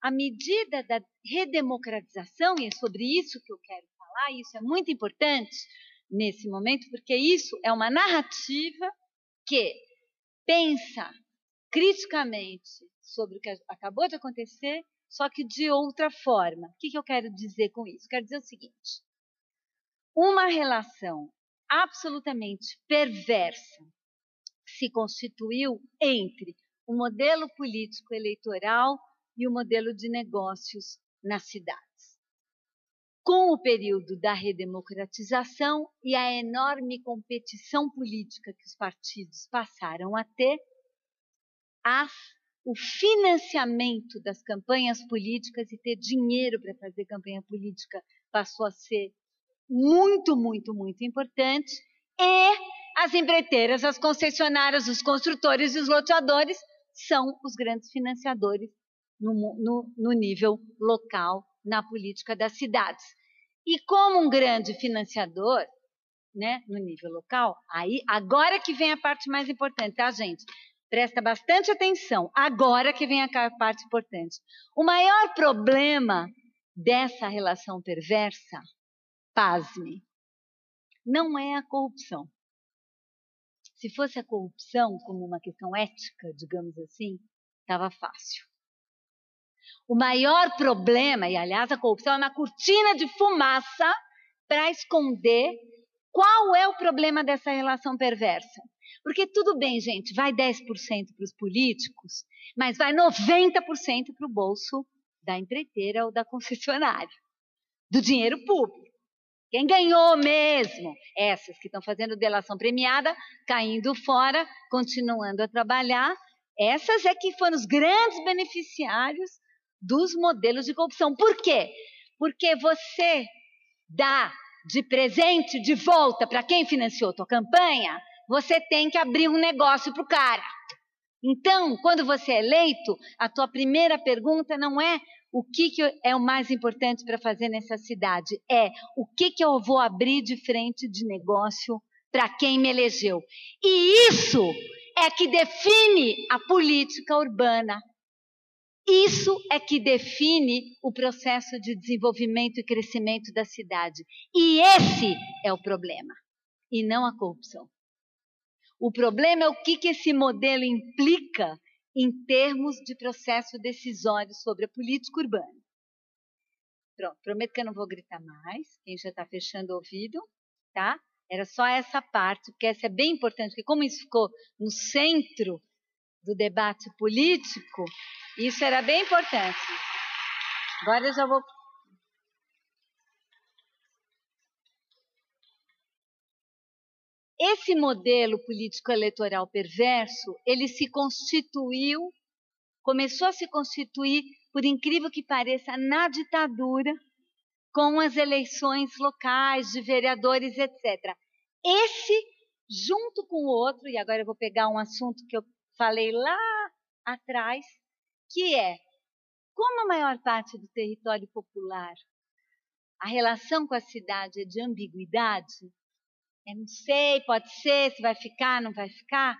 à medida da redemocratização, e é sobre isso que eu quero falar, isso é muito importante nesse momento, porque isso é uma narrativa que pensa criticamente sobre o que acabou de acontecer, só que de outra forma. O que eu quero dizer com isso? Quero dizer o seguinte: uma relação absolutamente perversa se constituiu entre o modelo político eleitoral e o modelo de negócios nas cidades. Com o período da redemocratização e a enorme competição política que os partidos passaram a ter, as, o financiamento das campanhas políticas e ter dinheiro para fazer campanha política passou a ser muito, muito, muito importante. E as empreiteiras, as concessionárias, os construtores e os loteadores são os grandes financiadores no, no, no nível local, na política das cidades. E como um grande financiador, né, no nível local, aí agora que vem a parte mais importante, tá, gente? Presta bastante atenção. Agora que vem a parte importante. O maior problema dessa relação perversa, pasme, não é a corrupção. Se fosse a corrupção como uma questão ética, digamos assim, estava fácil. O maior problema, e aliás a corrupção é uma cortina de fumaça para esconder qual é o problema dessa relação perversa. Porque tudo bem, gente, vai 10% para os políticos, mas vai 90% para o bolso da empreiteira ou da concessionária, do dinheiro público. Quem ganhou mesmo? Essas que estão fazendo delação premiada, caindo fora, continuando a trabalhar. Essas é que foram os grandes beneficiários dos modelos de corrupção. Por quê? Porque você dá de presente de volta para quem financiou tua campanha, você tem que abrir um negócio para o cara. Então, quando você é eleito, a tua primeira pergunta não é o que, que é o mais importante para fazer nessa cidade? É o que, que eu vou abrir de frente de negócio para quem me elegeu. E isso é que define a política urbana. Isso é que define o processo de desenvolvimento e crescimento da cidade. E esse é o problema, e não a corrupção. O problema é o que, que esse modelo implica em termos de processo decisório sobre a política urbana. Pronto, prometo que eu não vou gritar mais, quem já está fechando o ouvido, tá? Era só essa parte, porque essa é bem importante, porque como isso ficou no centro do debate político, isso era bem importante. Agora eu já vou Esse modelo político-eleitoral perverso, ele se constituiu, começou a se constituir, por incrível que pareça, na ditadura, com as eleições locais de vereadores, etc. Esse, junto com o outro, e agora eu vou pegar um assunto que eu falei lá atrás, que é como a maior parte do território popular, a relação com a cidade é de ambiguidade, é não sei, pode ser, se vai ficar, não vai ficar.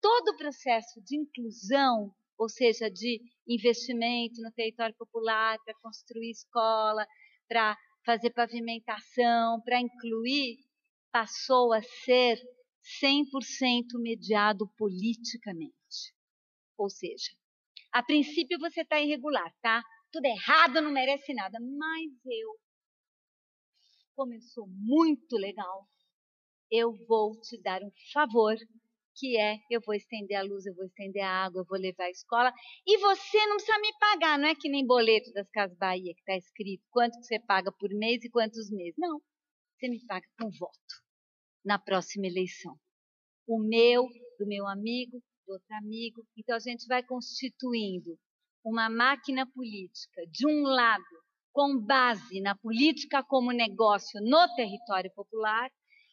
Todo o processo de inclusão, ou seja, de investimento no território popular para construir escola, para fazer pavimentação, para incluir, passou a ser 100% mediado politicamente. Ou seja, a princípio você está irregular, tá? Tudo errado, não merece nada. Mas eu, como eu sou muito legal, eu vou te dar um favor, que é eu vou estender a luz, eu vou estender a água, eu vou levar a escola, e você não precisa me pagar, não é que nem boleto das Casas Bahia que está escrito quanto que você paga por mês e quantos meses. Não, você me paga com voto na próxima eleição. O meu, do meu amigo, do outro amigo. Então a gente vai constituindo uma máquina política, de um lado, com base na política como negócio no território popular,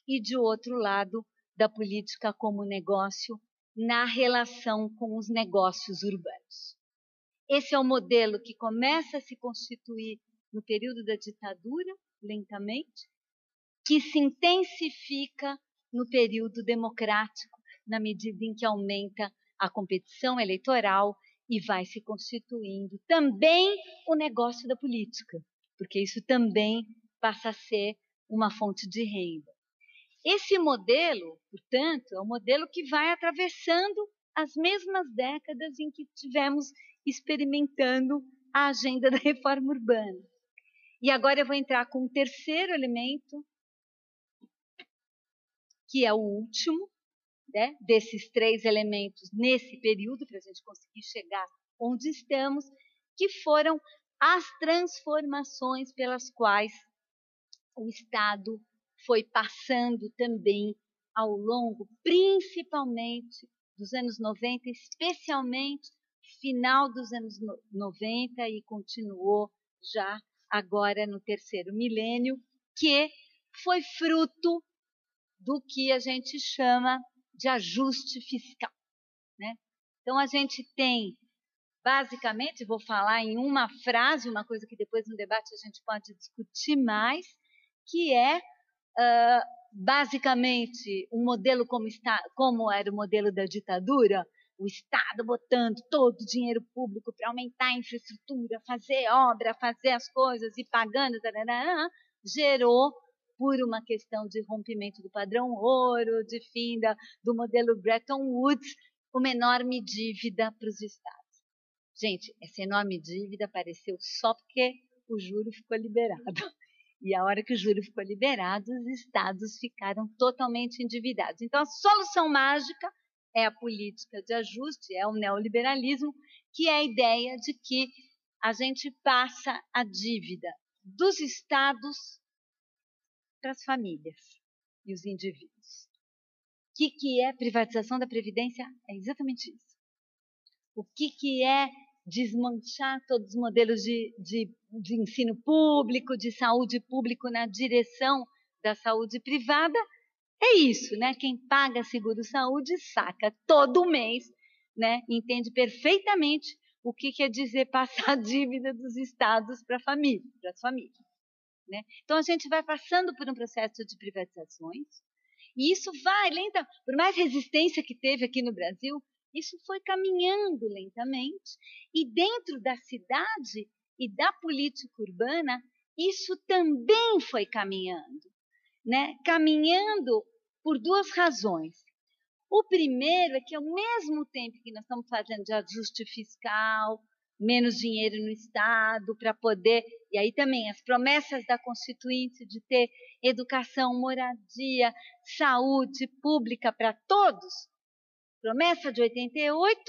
e de outro lado da política como negócio na relação com os negócios urbanos. Esse é o modelo que começa a se constituir no período da ditadura, lentamente, que se intensifica no período democrático, na medida em que aumenta a competição eleitoral e vai se constituindo também o negócio da política, porque isso também passa a ser uma fonte de renda. Esse modelo, portanto, é um modelo que vai atravessando as mesmas décadas em que tivemos experimentando a agenda da reforma urbana. E agora eu vou entrar com o terceiro elemento, que é o último né, desses três elementos nesse período, para a gente conseguir chegar onde estamos, que foram as transformações pelas quais o Estado foi passando também ao longo, principalmente dos anos 90, especialmente final dos anos 90 e continuou já agora no terceiro milênio, que foi fruto do que a gente chama de ajuste fiscal. Né? Então, a gente tem, basicamente, vou falar em uma frase, uma coisa que depois no debate a gente pode discutir mais, que é uh, basicamente um modelo como, está, como era o modelo da ditadura, o Estado botando todo o dinheiro público para aumentar a infraestrutura, fazer obra, fazer as coisas e pagando, gerou, por uma questão de rompimento do padrão ouro, de fim do modelo Bretton Woods, uma enorme dívida para os Estados. Gente, essa enorme dívida apareceu só porque o juro ficou liberado. E a hora que o juro ficou liberado, os estados ficaram totalmente endividados. Então, a solução mágica é a política de ajuste, é o neoliberalismo, que é a ideia de que a gente passa a dívida dos estados para as famílias e os indivíduos. O que, que é privatização da Previdência? É exatamente isso. O que, que é desmanchar todos os modelos de, de, de ensino público, de saúde público na direção da saúde privada? É isso, né? Quem paga seguro-saúde saca todo mês, né? Entende perfeitamente o que quer dizer passar a dívida dos estados para família, para as famílias. Né? Então a gente vai passando por um processo de privatizações e isso vai lenta, por mais resistência que teve aqui no Brasil, isso foi caminhando lentamente e dentro da cidade e da política urbana isso também foi caminhando né, caminhando por duas razões. O primeiro é que, ao mesmo tempo que nós estamos fazendo de ajuste fiscal, menos dinheiro no Estado para poder. E aí também as promessas da Constituinte de ter educação, moradia, saúde pública para todos. Promessa de 88,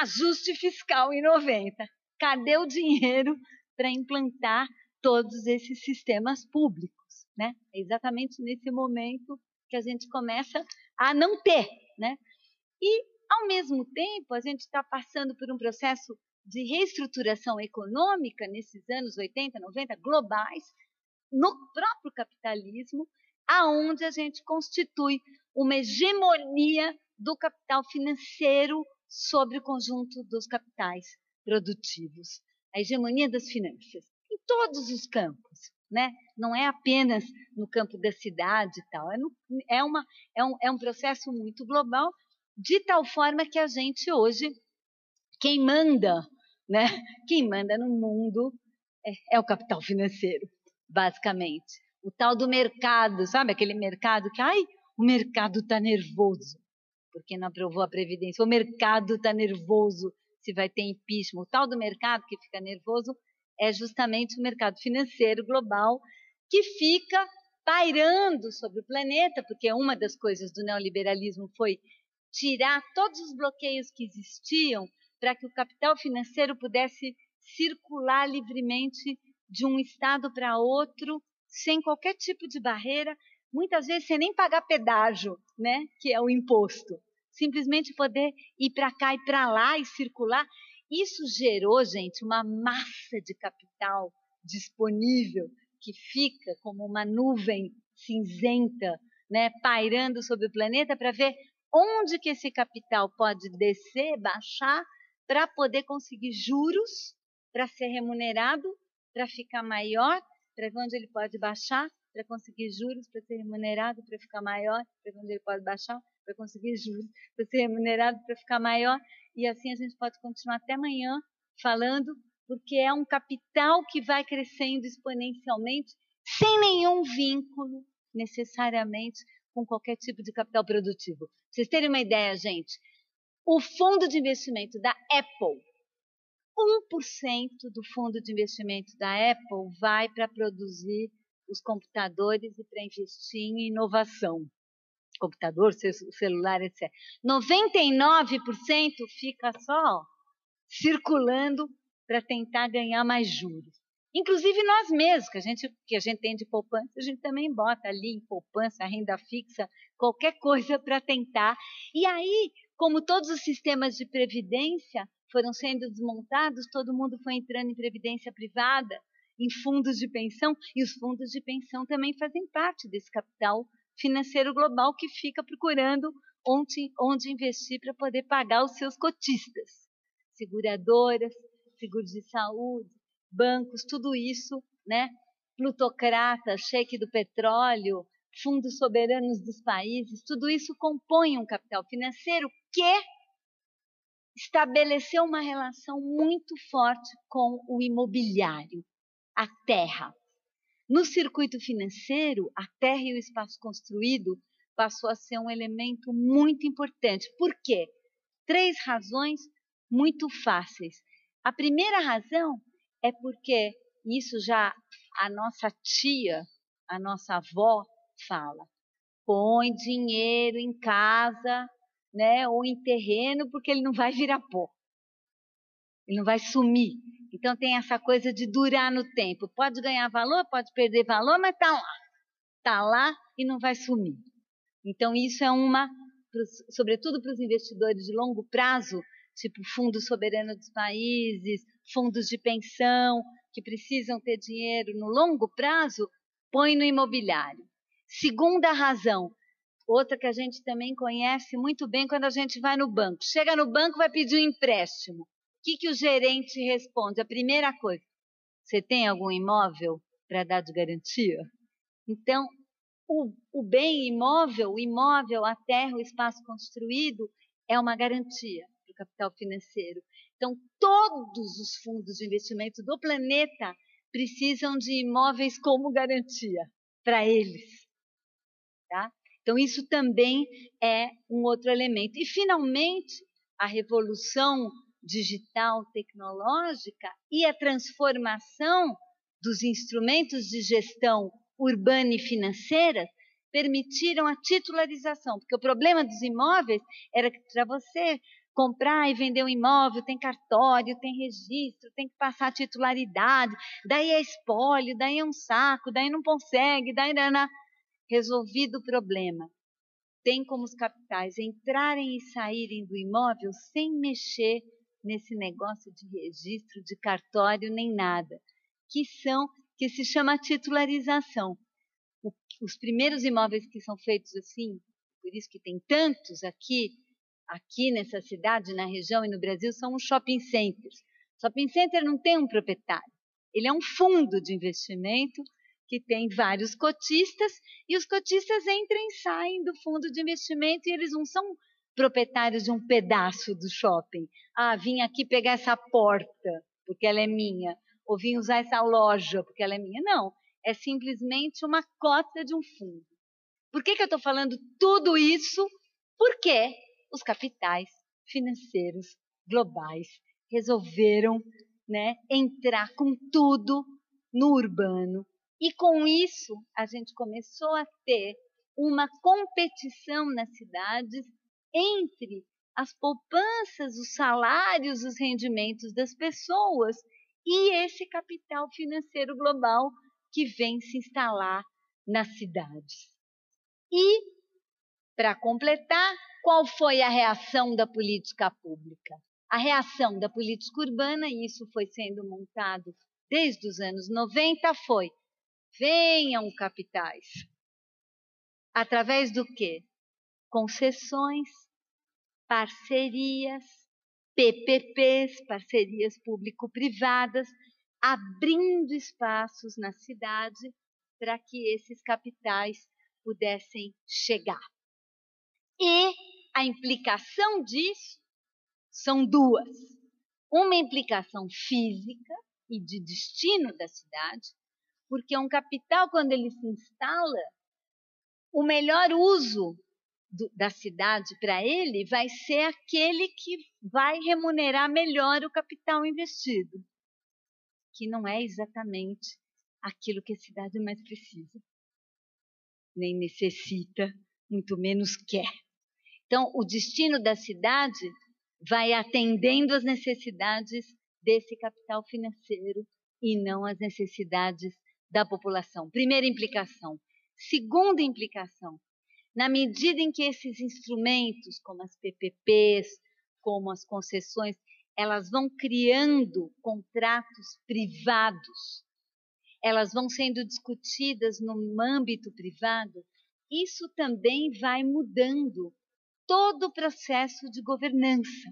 ajuste fiscal em 90. Cadê o dinheiro para implantar todos esses sistemas públicos? né? É exatamente nesse momento que a gente começa a não ter, né? E ao mesmo tempo a gente está passando por um processo de reestruturação econômica nesses anos 80, 90 globais no próprio capitalismo, aonde a gente constitui uma hegemonia do capital financeiro sobre o conjunto dos capitais produtivos, a hegemonia das finanças em todos os campos, né? Não é apenas no campo da cidade e tal, é, no, é, uma, é, um, é um processo muito global, de tal forma que a gente hoje, quem manda, né? Quem manda no mundo é, é o capital financeiro, basicamente. O tal do mercado, sabe aquele mercado que, ai, o mercado está nervoso, porque não aprovou a Previdência, o mercado está nervoso se vai ter impeachment. O tal do mercado que fica nervoso é justamente o mercado financeiro global que fica pairando sobre o planeta, porque uma das coisas do neoliberalismo foi tirar todos os bloqueios que existiam para que o capital financeiro pudesse circular livremente de um estado para outro, sem qualquer tipo de barreira, muitas vezes sem nem pagar pedágio, né, que é o imposto. Simplesmente poder ir para cá e para lá e circular. Isso gerou, gente, uma massa de capital disponível que fica como uma nuvem cinzenta, né, pairando sobre o planeta para ver onde que esse capital pode descer, baixar, para poder conseguir juros, para ser remunerado, para ficar maior, para onde ele pode baixar, para conseguir juros, para ser remunerado, para ficar maior, para onde ele pode baixar, para conseguir juros, para ser remunerado, para ficar maior e assim a gente pode continuar até amanhã falando, porque é um capital que vai crescendo exponencialmente sem nenhum vínculo necessariamente com qualquer tipo de capital produtivo. Pra vocês terem uma ideia, gente, o fundo de investimento da Apple, 1% do fundo de investimento da Apple vai para produzir os computadores e para investir em inovação computador, celular, etc. 99% fica só circulando para tentar ganhar mais juros. Inclusive nós mesmos, que a gente que a gente tem de poupança, a gente também bota ali em poupança, renda fixa, qualquer coisa para tentar. E aí como todos os sistemas de previdência foram sendo desmontados, todo mundo foi entrando em previdência privada, em fundos de pensão, e os fundos de pensão também fazem parte desse capital financeiro global que fica procurando onde, onde investir para poder pagar os seus cotistas. Seguradoras, seguros de saúde, bancos, tudo isso, né? Plutocratas, cheque do petróleo, fundos soberanos dos países, tudo isso compõe um capital financeiro que estabeleceu uma relação muito forte com o imobiliário, a terra. No circuito financeiro, a terra e o espaço construído passou a ser um elemento muito importante. Por quê? Três razões muito fáceis. A primeira razão é porque isso já a nossa tia, a nossa avó fala. Põe dinheiro em casa, né, ou em terreno, porque ele não vai virar pó. Ele não vai sumir. Então tem essa coisa de durar no tempo. Pode ganhar valor, pode perder valor, mas está lá. Está lá e não vai sumir. Então isso é uma, sobretudo para os investidores de longo prazo, tipo Fundo Soberano dos Países, fundos de pensão, que precisam ter dinheiro no longo prazo, põe no imobiliário. Segunda razão, outra que a gente também conhece muito bem quando a gente vai no banco. Chega no banco, vai pedir um empréstimo. Que, que o gerente responde? A primeira coisa, você tem algum imóvel para dar de garantia? Então, o, o bem imóvel, o imóvel, a terra, o espaço construído, é uma garantia para o capital financeiro. Então, todos os fundos de investimento do planeta precisam de imóveis como garantia para eles. Tá? Então, isso também é um outro elemento. E, finalmente, a revolução digital tecnológica e a transformação dos instrumentos de gestão urbana e financeira permitiram a titularização, porque o problema dos imóveis era que para você comprar e vender um imóvel tem cartório, tem registro, tem que passar titularidade, daí é espólio, daí é um saco, daí não consegue, daí não, não resolvido o problema, tem como os capitais entrarem e saírem do imóvel sem mexer nesse negócio de registro, de cartório, nem nada, que são que se chama titularização. O, os primeiros imóveis que são feitos assim, por isso que tem tantos aqui, aqui nessa cidade, na região e no Brasil, são os shopping centers. Shopping center não tem um proprietário, ele é um fundo de investimento que tem vários cotistas e os cotistas entram e saem do fundo de investimento e eles não são proprietários de um pedaço do shopping. Ah, vim aqui pegar essa porta porque ela é minha, ou vim usar essa loja porque ela é minha. Não, é simplesmente uma cota de um fundo. Por que, que eu estou falando tudo isso? Porque os capitais financeiros globais resolveram né, entrar com tudo no urbano e com isso, a gente começou a ter uma competição nas cidades entre as poupanças, os salários, os rendimentos das pessoas e esse capital financeiro global que vem se instalar nas cidades. E, para completar, qual foi a reação da política pública? A reação da política urbana, e isso foi sendo montado desde os anos 90, foi Venham capitais. Através do quê? Concessões, parcerias, PPPs, parcerias público-privadas, abrindo espaços na cidade para que esses capitais pudessem chegar. E a implicação disso são duas. Uma implicação física e de destino da cidade, porque um capital, quando ele se instala, o melhor uso do, da cidade para ele vai ser aquele que vai remunerar melhor o capital investido, que não é exatamente aquilo que a cidade mais precisa, nem necessita, muito menos quer. Então, o destino da cidade vai atendendo às necessidades desse capital financeiro e não às necessidades da população. Primeira implicação. Segunda implicação: na medida em que esses instrumentos, como as PPPs, como as concessões, elas vão criando contratos privados, elas vão sendo discutidas no âmbito privado, isso também vai mudando todo o processo de governança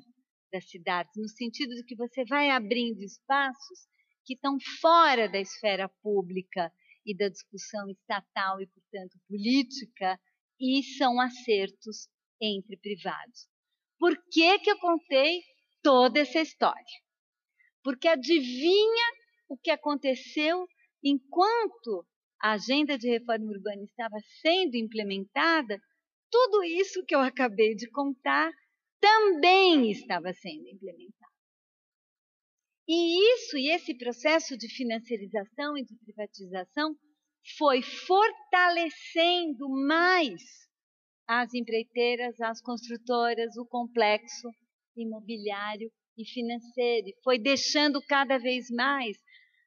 das cidades, no sentido de que você vai abrindo espaços que estão fora da esfera pública e da discussão estatal e, portanto, política, e são acertos entre privados. Por que, que eu contei toda essa história? Porque adivinha o que aconteceu enquanto a agenda de reforma urbana estava sendo implementada? Tudo isso que eu acabei de contar também estava sendo implementado. E isso e esse processo de financiarização e de privatização foi fortalecendo mais as empreiteiras, as construtoras, o complexo imobiliário e financeiro, e foi deixando cada vez mais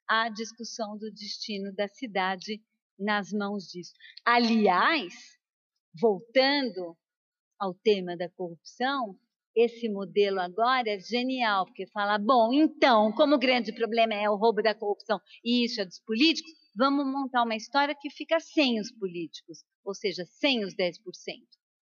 a discussão do destino da cidade nas mãos disso. Aliás, voltando ao tema da corrupção, esse modelo agora é genial, porque fala: bom, então, como o grande problema é o roubo da corrupção e isso é dos políticos, vamos montar uma história que fica sem os políticos, ou seja, sem os 10%.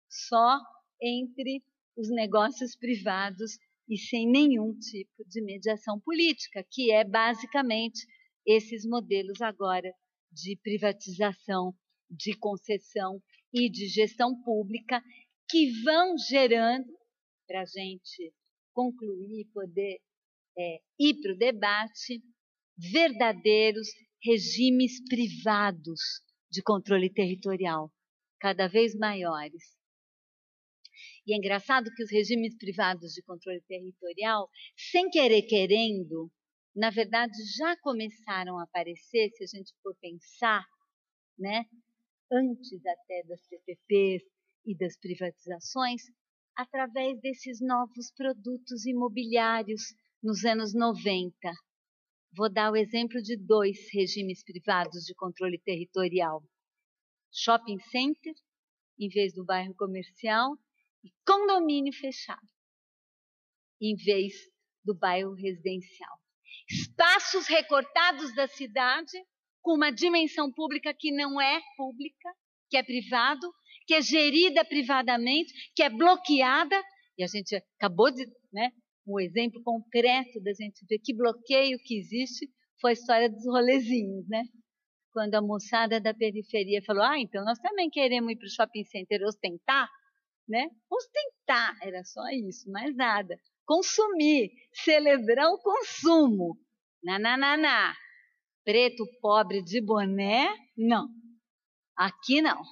Só entre os negócios privados e sem nenhum tipo de mediação política, que é basicamente esses modelos agora de privatização, de concessão e de gestão pública que vão gerando para a gente concluir, poder é, ir para o debate, verdadeiros regimes privados de controle territorial, cada vez maiores. E é engraçado que os regimes privados de controle territorial, sem querer querendo, na verdade já começaram a aparecer, se a gente for pensar, né, antes até das PPPs e das privatizações, através desses novos produtos imobiliários nos anos 90. Vou dar o exemplo de dois regimes privados de controle territorial: shopping center, em vez do bairro comercial, e condomínio fechado, em vez do bairro residencial. Espaços recortados da cidade com uma dimensão pública que não é pública, que é privado, que é gerida privadamente, que é bloqueada, e a gente acabou de, né, um exemplo concreto da gente ver que bloqueio que existe foi a história dos rolezinhos, né? Quando a moçada da periferia falou, ah, então nós também queremos ir para o shopping center ostentar, né? Ostentar, era só isso, mais nada. Consumir, celebrar o consumo. Nanananá. Preto pobre de boné, não. Aqui não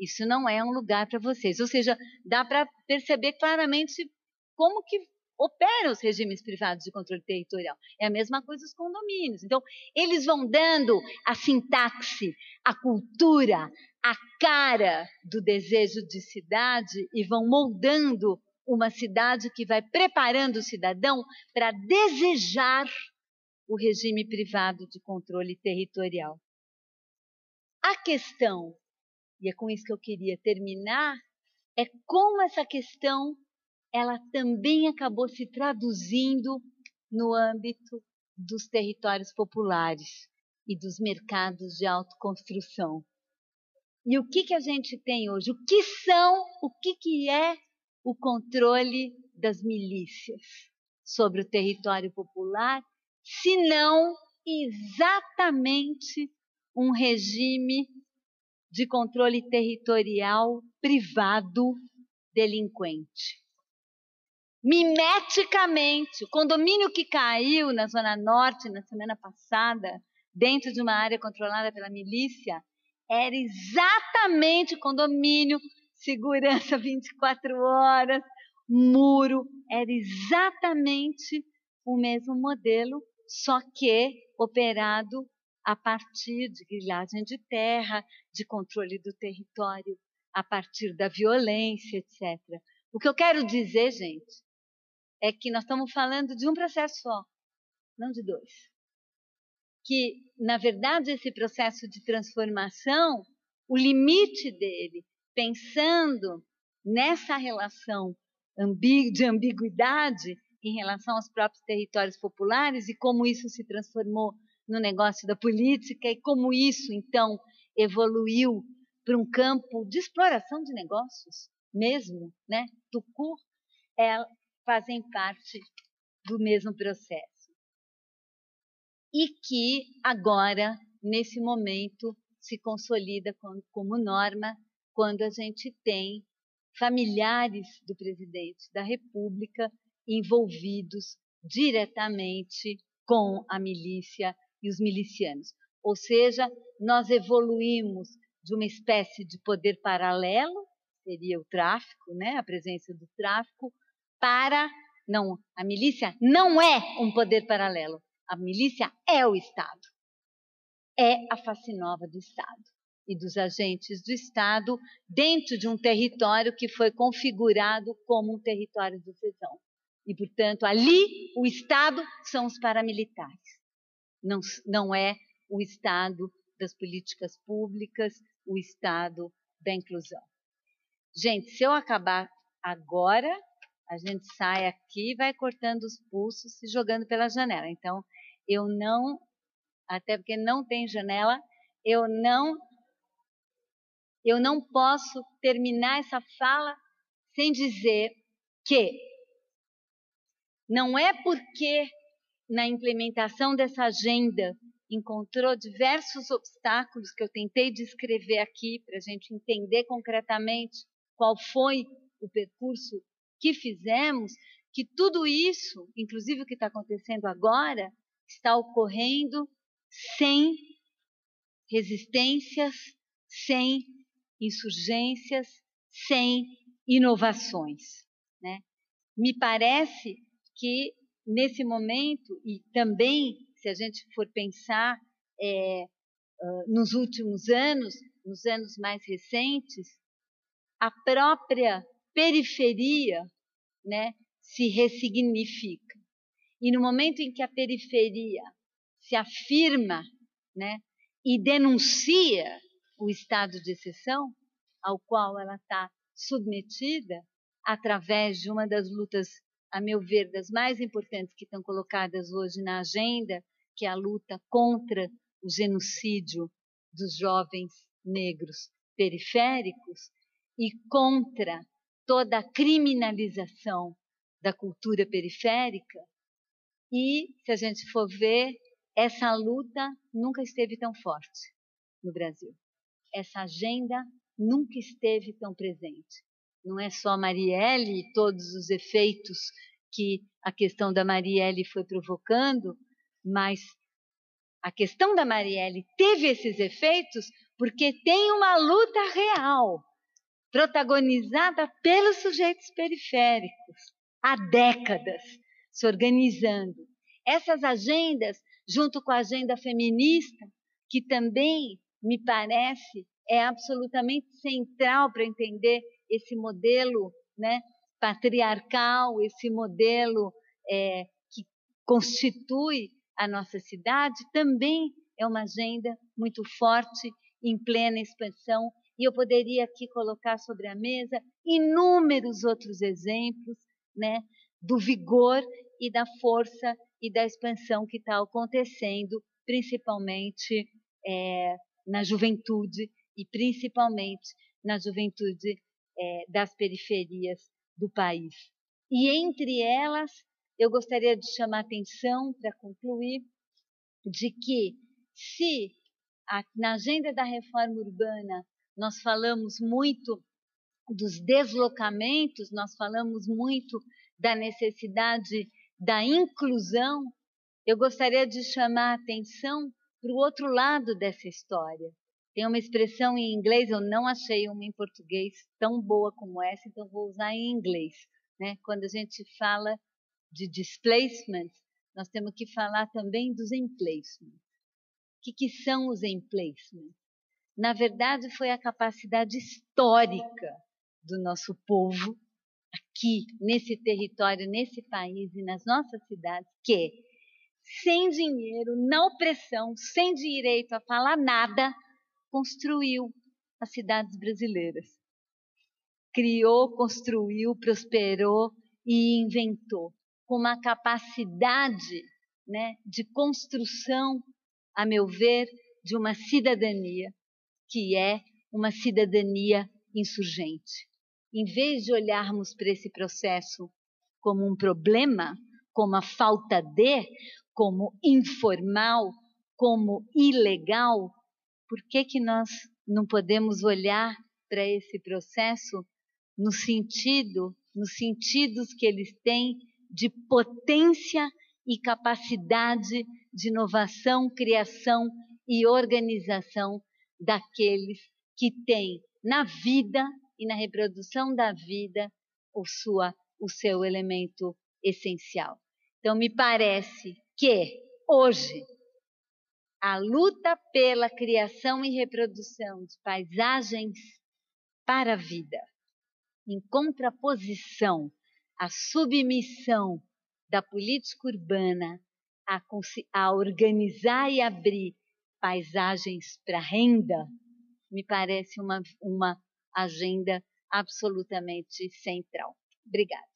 isso não é um lugar para vocês. Ou seja, dá para perceber claramente como que operam os regimes privados de controle territorial. É a mesma coisa os condomínios. Então, eles vão dando a sintaxe, a cultura, a cara do desejo de cidade e vão moldando uma cidade que vai preparando o cidadão para desejar o regime privado de controle territorial. A questão e é com isso que eu queria terminar, é como essa questão ela também acabou se traduzindo no âmbito dos territórios populares e dos mercados de autoconstrução. E o que, que a gente tem hoje? O que são, o que, que é o controle das milícias sobre o território popular, se não exatamente um regime de controle territorial privado delinquente. Mimeticamente, o condomínio que caiu na Zona Norte na semana passada, dentro de uma área controlada pela milícia, era exatamente condomínio, segurança 24 horas, muro, era exatamente o mesmo modelo, só que operado a partir de grilagem de terra, de controle do território, a partir da violência, etc. O que eu quero dizer, gente, é que nós estamos falando de um processo só, não de dois. Que, na verdade, esse processo de transformação, o limite dele, pensando nessa relação de ambiguidade em relação aos próprios territórios populares e como isso se transformou no negócio da política e como isso, então, evoluiu para um campo de exploração de negócios mesmo, né? Tucur, é, fazem parte do mesmo processo. E que agora, nesse momento, se consolida como norma quando a gente tem familiares do presidente da República envolvidos diretamente com a milícia e os milicianos. Ou seja, nós evoluímos de uma espécie de poder paralelo, seria o tráfico, né, a presença do tráfico, para não, a milícia não é um poder paralelo. A milícia é o Estado. É a face nova do Estado e dos agentes do Estado dentro de um território que foi configurado como um território de exceção. E, portanto, ali o Estado são os paramilitares. Não, não é o Estado das políticas públicas, o Estado da inclusão. Gente, se eu acabar agora, a gente sai aqui, vai cortando os pulsos e jogando pela janela. Então, eu não, até porque não tem janela, eu não, eu não posso terminar essa fala sem dizer que não é porque na implementação dessa agenda encontrou diversos obstáculos que eu tentei descrever aqui para a gente entender concretamente qual foi o percurso que fizemos, que tudo isso, inclusive o que está acontecendo agora, está ocorrendo sem resistências, sem insurgências, sem inovações. Né? Me parece que nesse momento, e também se a gente for pensar é, nos últimos anos, nos anos mais recentes, a própria periferia né, se ressignifica. E no momento em que a periferia se afirma né, e denuncia o estado de exceção ao qual ela está submetida, através de uma das lutas, a meu ver, das mais importantes que estão colocadas hoje na agenda, que é a luta contra o genocídio dos jovens negros periféricos e contra toda a criminalização da cultura periférica. E, se a gente for ver, essa luta nunca esteve tão forte no Brasil. Essa agenda nunca esteve tão presente. Não é só a Marielle e todos os efeitos que a questão da Marielle foi provocando, mas a questão da Marielle teve esses efeitos porque tem uma luta real protagonizada pelos sujeitos periféricos, há décadas, se organizando. Essas agendas, junto com a agenda feminista, que também me parece é absolutamente central para entender esse modelo né, patriarcal, esse modelo é, que constitui a nossa cidade, também é uma agenda muito forte, em plena expansão e eu poderia aqui colocar sobre a mesa inúmeros outros exemplos né, do vigor e da força e da expansão que está acontecendo, principalmente é, na juventude e principalmente na juventude é, das periferias do país. E entre elas, eu gostaria de chamar atenção, para concluir, de que se a, na agenda da reforma urbana nós falamos muito dos deslocamentos, nós falamos muito da necessidade da inclusão, eu gostaria de chamar a atenção para o outro lado dessa história. Tem uma expressão em inglês, eu não achei uma em português tão boa como essa, então vou usar em inglês. Né? Quando a gente fala de displacement, nós temos que falar também dos emplacements. O que, que são os emplacements? Na verdade, foi a capacidade histórica do nosso povo aqui, nesse território, nesse país e nas nossas cidades, que, sem dinheiro, na opressão, sem direito a falar nada, construiu as cidades brasileiras. criou, construiu, prosperou e inventou, com uma capacidade né, de construção, a meu ver, de uma cidadania que é uma cidadania insurgente. Em vez de olharmos para esse processo como um problema, como a falta de, como informal, como ilegal, por que, que nós não podemos olhar para esse processo no sentido, nos sentidos que eles têm de potência e capacidade de inovação, criação e organização daqueles que têm na vida e na reprodução da vida o, sua, o seu elemento essencial. Então, me parece que hoje a luta pela criação e reprodução de paisagens para a vida, em contraposição à submissão da política urbana a, a organizar e abrir paisagens para renda, me parece uma, uma agenda absolutamente central. Obrigada.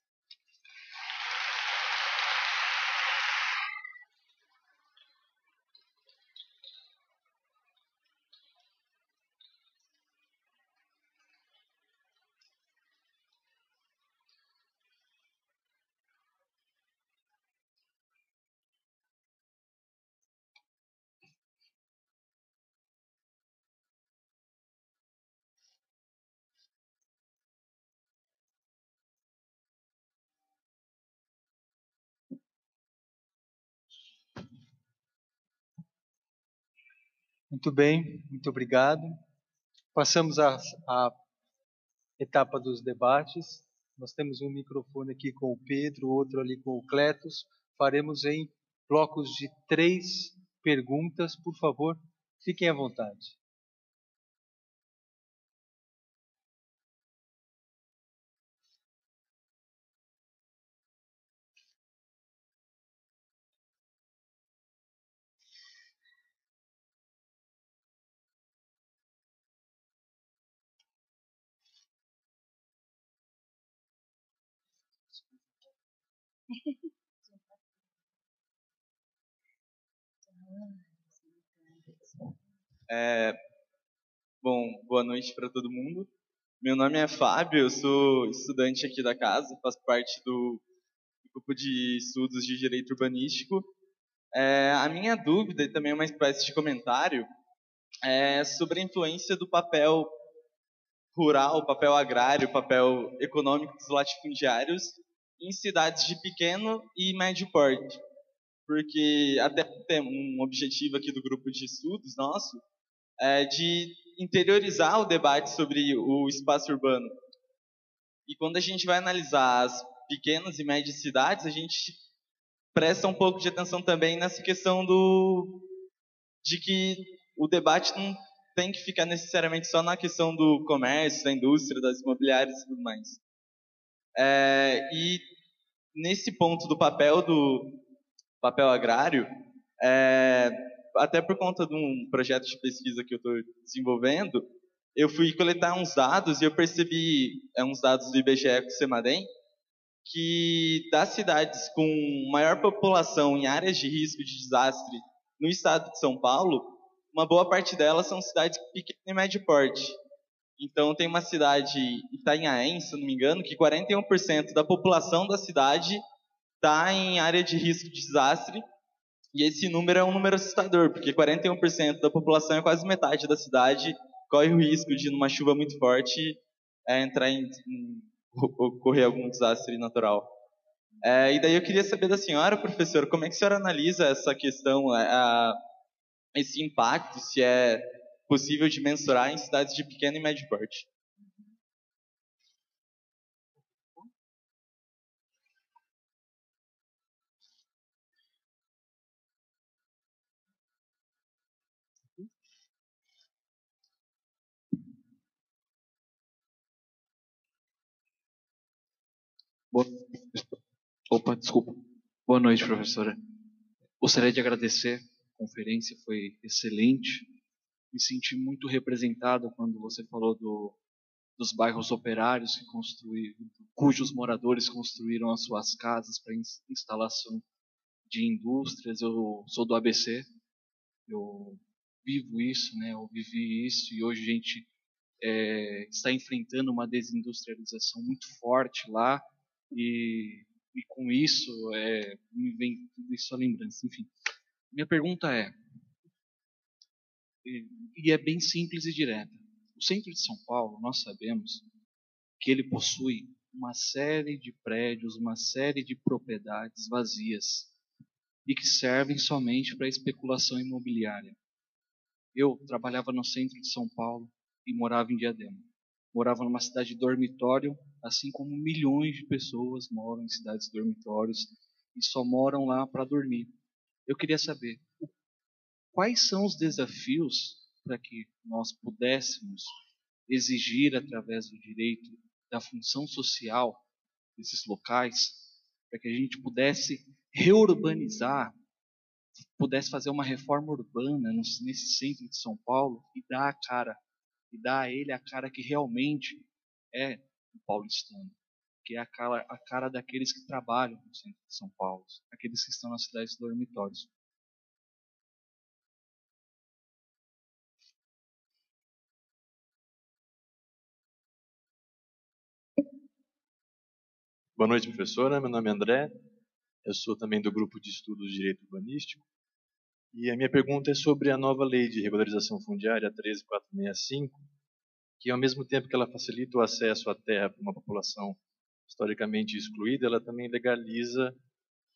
Muito bem, muito obrigado. Passamos à etapa dos debates. Nós temos um microfone aqui com o Pedro, outro ali com o Cletus. Faremos em blocos de três perguntas. Por favor, fiquem à vontade. É, bom, boa noite para todo mundo. Meu nome é Fábio, eu sou estudante aqui da casa, faço parte do grupo de estudos de direito urbanístico. É, a minha dúvida, e também uma espécie de comentário, é sobre a influência do papel rural, papel agrário, papel econômico dos latifundiários em cidades de pequeno e médio porte. Porque até tem um objetivo aqui do grupo de estudos nosso é de interiorizar o debate sobre o espaço urbano. E quando a gente vai analisar as pequenas e médias cidades, a gente presta um pouco de atenção também nessa questão do de que o debate não tem que ficar necessariamente só na questão do comércio, da indústria, das imobiliárias e tudo mais. É, e nesse ponto do papel do papel agrário, é, até por conta de um projeto de pesquisa que eu estou desenvolvendo, eu fui coletar uns dados e eu percebi, é uns dados do IBGE com o Semadem, que das cidades com maior população em áreas de risco de desastre no estado de São Paulo, uma boa parte delas são cidades pequenas e médio porte. Então tem uma cidade, Itanhaém, se não me engano, que 41% da população da cidade está em área de risco de desastre. E esse número é um número assustador, porque 41% da população é quase metade da cidade corre o risco de, numa chuva muito forte, é, entrar em, em ocorrer algum desastre natural. É, e daí eu queria saber da senhora, professor, como é que a senhora analisa essa questão, é, a, esse impacto, se é possível de mensurar em cidades de pequeno e médio porte. Opa, desculpa. Boa noite, professora. Gostaria de agradecer. A conferência foi excelente me senti muito representado quando você falou do dos bairros operários que construíram, cujos moradores construíram as suas casas para instalação de indústrias. Eu sou do ABC, eu vivo isso, né? Eu vivi isso e hoje a gente é, está enfrentando uma desindustrialização muito forte lá e, e com isso é, me vem isso à lembrança. Enfim, minha pergunta é, e, é bem simples e direta. O centro de São Paulo, nós sabemos que ele possui uma série de prédios, uma série de propriedades vazias e que servem somente para especulação imobiliária. Eu trabalhava no centro de São Paulo e morava em Diadema. Morava numa cidade dormitório, assim como milhões de pessoas moram em cidades dormitórios e só moram lá para dormir. Eu queria saber quais são os desafios para que nós pudéssemos exigir através do direito da função social desses locais, para que a gente pudesse reurbanizar, pudesse fazer uma reforma urbana nesse centro de São Paulo e dar a cara, e dar a ele a cara que realmente é o paulistano, que é a cara, a cara daqueles que trabalham no centro de São Paulo, aqueles que estão nas cidades dormitórios. Boa noite, professora. Meu nome é André. Eu sou também do grupo de estudos de direito urbanístico. E a minha pergunta é sobre a nova lei de regularização fundiária 13465, que ao mesmo tempo que ela facilita o acesso à terra para uma população historicamente excluída, ela também legaliza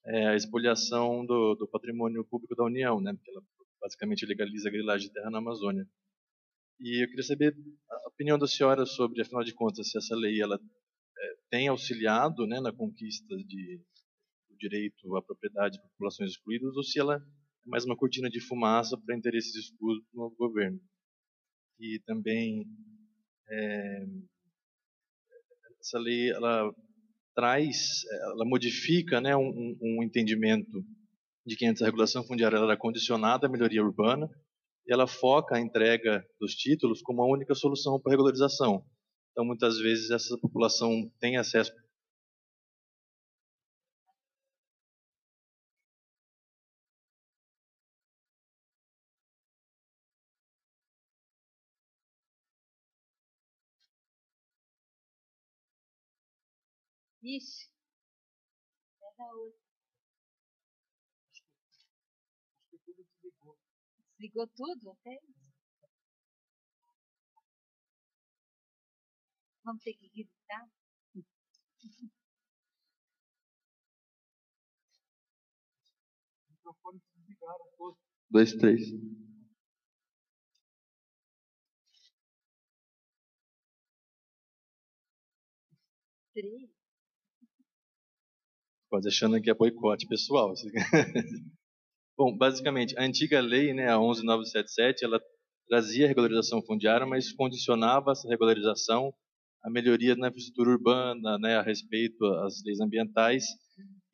é, a expoliação do, do, patrimônio público da União, né? Porque ela basicamente legaliza a grilagem de terra na Amazônia. E eu queria saber a opinião da senhora sobre, afinal de contas, se essa lei ela tem auxiliado né, na conquista de, do direito à propriedade de populações excluídas ou se ela é mais uma cortina de fumaça para interesses escuros do novo governo. E também é, essa lei ela traz, ela modifica né, um, um entendimento de que antes a regulação fundiária era condicionada à melhoria urbana e ela foca a entrega dos títulos como a única solução para a regularização. Então, muitas vezes, essa população tem acesso Ixi. Pega outra. Desligou tudo até Vamos ter que gritar? Dois, três. Três? Quase achando que é boicote pessoal. Bom, basicamente, a antiga lei, né, a 11977, ela trazia regularização fundiária, mas condicionava essa regularização a melhoria na infraestrutura urbana, né, a respeito às leis ambientais.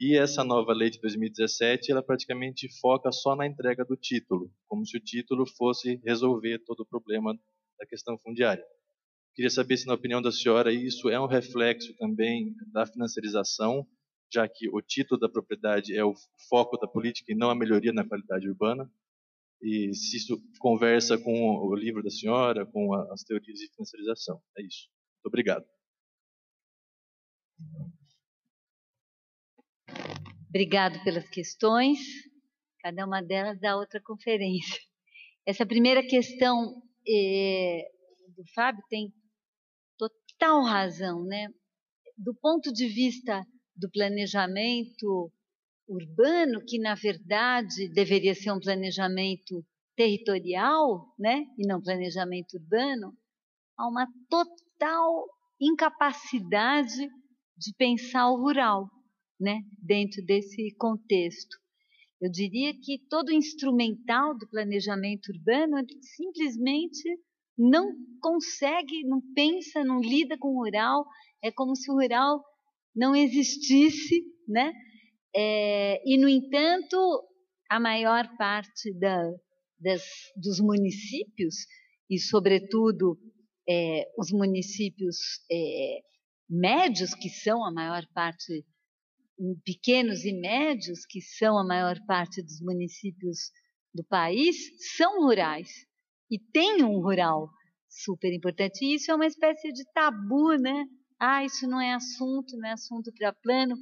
E essa nova lei de 2017, ela praticamente foca só na entrega do título, como se o título fosse resolver todo o problema da questão fundiária. Queria saber se, na opinião da senhora, isso é um reflexo também da financiarização, já que o título da propriedade é o foco da política e não a melhoria na qualidade urbana. E se isso conversa com o livro da senhora, com as teorias de financiarização. É isso. Muito obrigado. Obrigado pelas questões. Cada uma delas dá outra conferência. Essa primeira questão é, do Fábio tem total razão, né? Do ponto de vista do planejamento urbano, que na verdade deveria ser um planejamento territorial, né, e não planejamento urbano, há uma total incapacidade de pensar o rural, né, dentro desse contexto. Eu diria que todo instrumental do planejamento urbano simplesmente não consegue, não pensa, não lida com o rural, é como se o rural não existisse, né? É, e, no entanto, a maior parte da, das, dos municípios, e sobretudo é, os municípios é, médios, que são a maior parte, pequenos e médios, que são a maior parte dos municípios do país, são rurais. E tem um rural super importante. E isso é uma espécie de tabu, né? Ah, isso não é assunto, não é assunto para plano.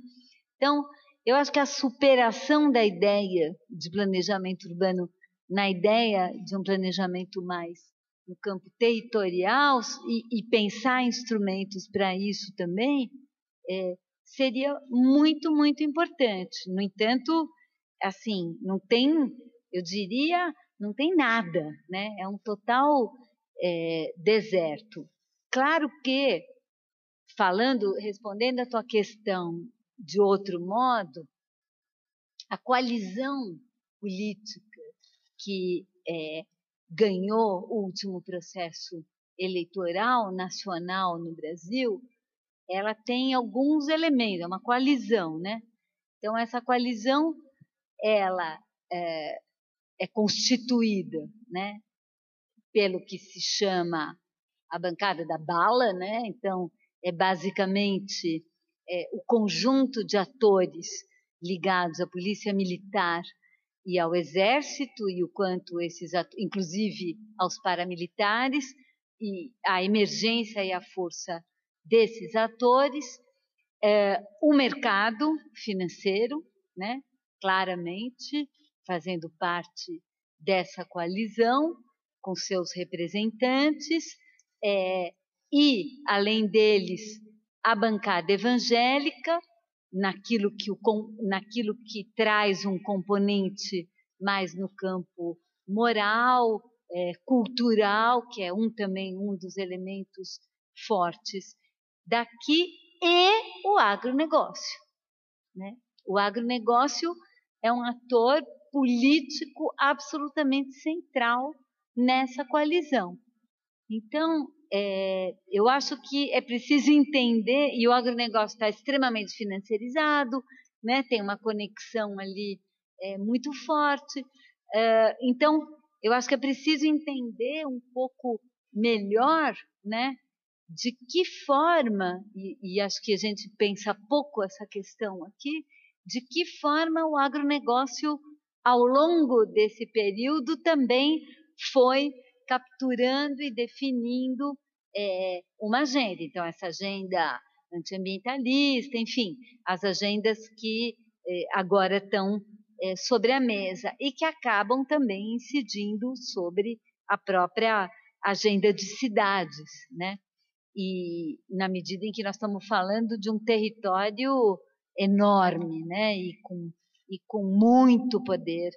Então, eu acho que a superação da ideia de planejamento urbano na ideia de um planejamento mais no campo territorial e, e pensar instrumentos para isso também é, seria muito, muito importante. No entanto, assim, não tem, eu diria, não tem nada, né? É um total é, deserto. Claro que, falando, respondendo a tua questão de outro modo, a coalizão política que é, ganhou o último processo eleitoral nacional no Brasil, ela tem alguns elementos, é uma coalizão, né? Então essa coalizão, ela é, é constituída, né? Pelo que se chama a bancada da bala, né? Então é basicamente é, o conjunto de atores ligados à polícia militar e ao exército e o quanto esses, inclusive aos paramilitares e a emergência e a força desses atores, é, o mercado financeiro, né, claramente fazendo parte dessa coalizão com seus representantes é, e além deles a bancada evangélica naquilo que, o, naquilo que traz um componente mais no campo moral, é, cultural, que é um também um dos elementos fortes daqui, e o agronegócio. Né? O agronegócio é um ator político absolutamente central nessa coalizão. Então, é, eu acho que é preciso entender, e o agronegócio está extremamente financiarizado, né, tem uma conexão ali é, muito forte. É, então, eu acho que é preciso entender um pouco melhor né, de que forma, e, e acho que a gente pensa pouco essa questão aqui, de que forma o agronegócio, ao longo desse período, também foi capturando e definindo é, uma agenda. Então, essa agenda antiambientalista, enfim, as agendas que é, agora estão é, sobre a mesa e que acabam também incidindo sobre a própria agenda de cidades, né? E na medida em que nós estamos falando de um território enorme, né? E com, e com muito poder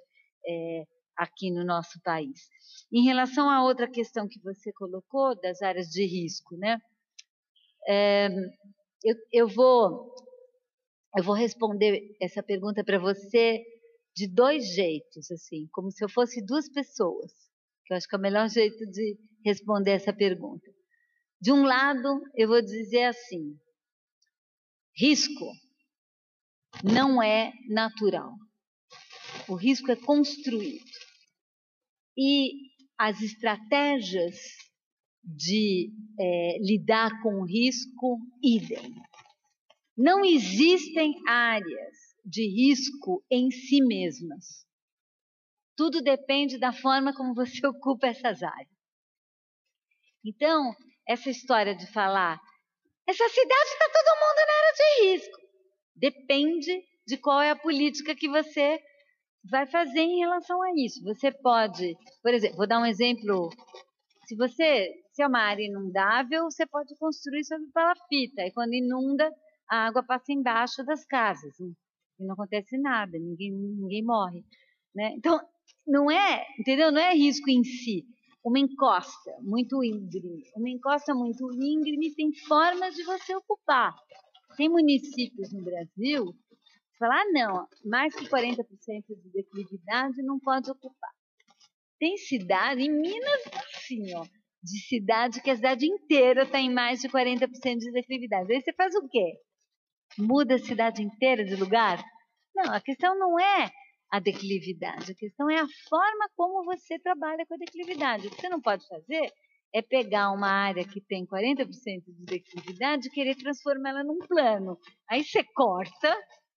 é, aqui no nosso país. Em relação à outra questão que você colocou, das áreas de risco, né? É, eu, eu, vou, eu vou responder essa pergunta para você de dois jeitos, assim, como se eu fosse duas pessoas, que eu acho que é o melhor jeito de responder essa pergunta. De um lado, eu vou dizer assim: risco não é natural. O risco é construído. E as estratégias de é, lidar com o risco, idem. Não existem áreas de risco em si mesmas. Tudo depende da forma como você ocupa essas áreas. Então, essa história de falar, essa cidade está todo mundo na área de risco, depende de qual é a política que você vai fazer em relação a isso. Você pode, por exemplo, vou dar um exemplo. Se você se é uma área inundável, você pode construir sobre palafita. E quando inunda, a água passa embaixo das casas. E não acontece nada, ninguém, ninguém morre. Né? Então, não é, entendeu? Não é risco em si. Uma encosta muito íngreme. Uma encosta muito íngreme tem formas de você ocupar. Tem municípios no Brasil falar, ah, não, mais que 40% de declividade não pode ocupar. Tem cidade, em Minas, assim, ó, de cidade que a cidade inteira está em mais de 40% de declividade. Aí você faz o quê? Muda a cidade inteira de lugar? Não, a questão não é a declividade, a questão é a forma como você trabalha com a declividade. O que você não pode fazer é pegar uma área que tem 40% de declividade e querer transformá-la num plano. Aí você corta,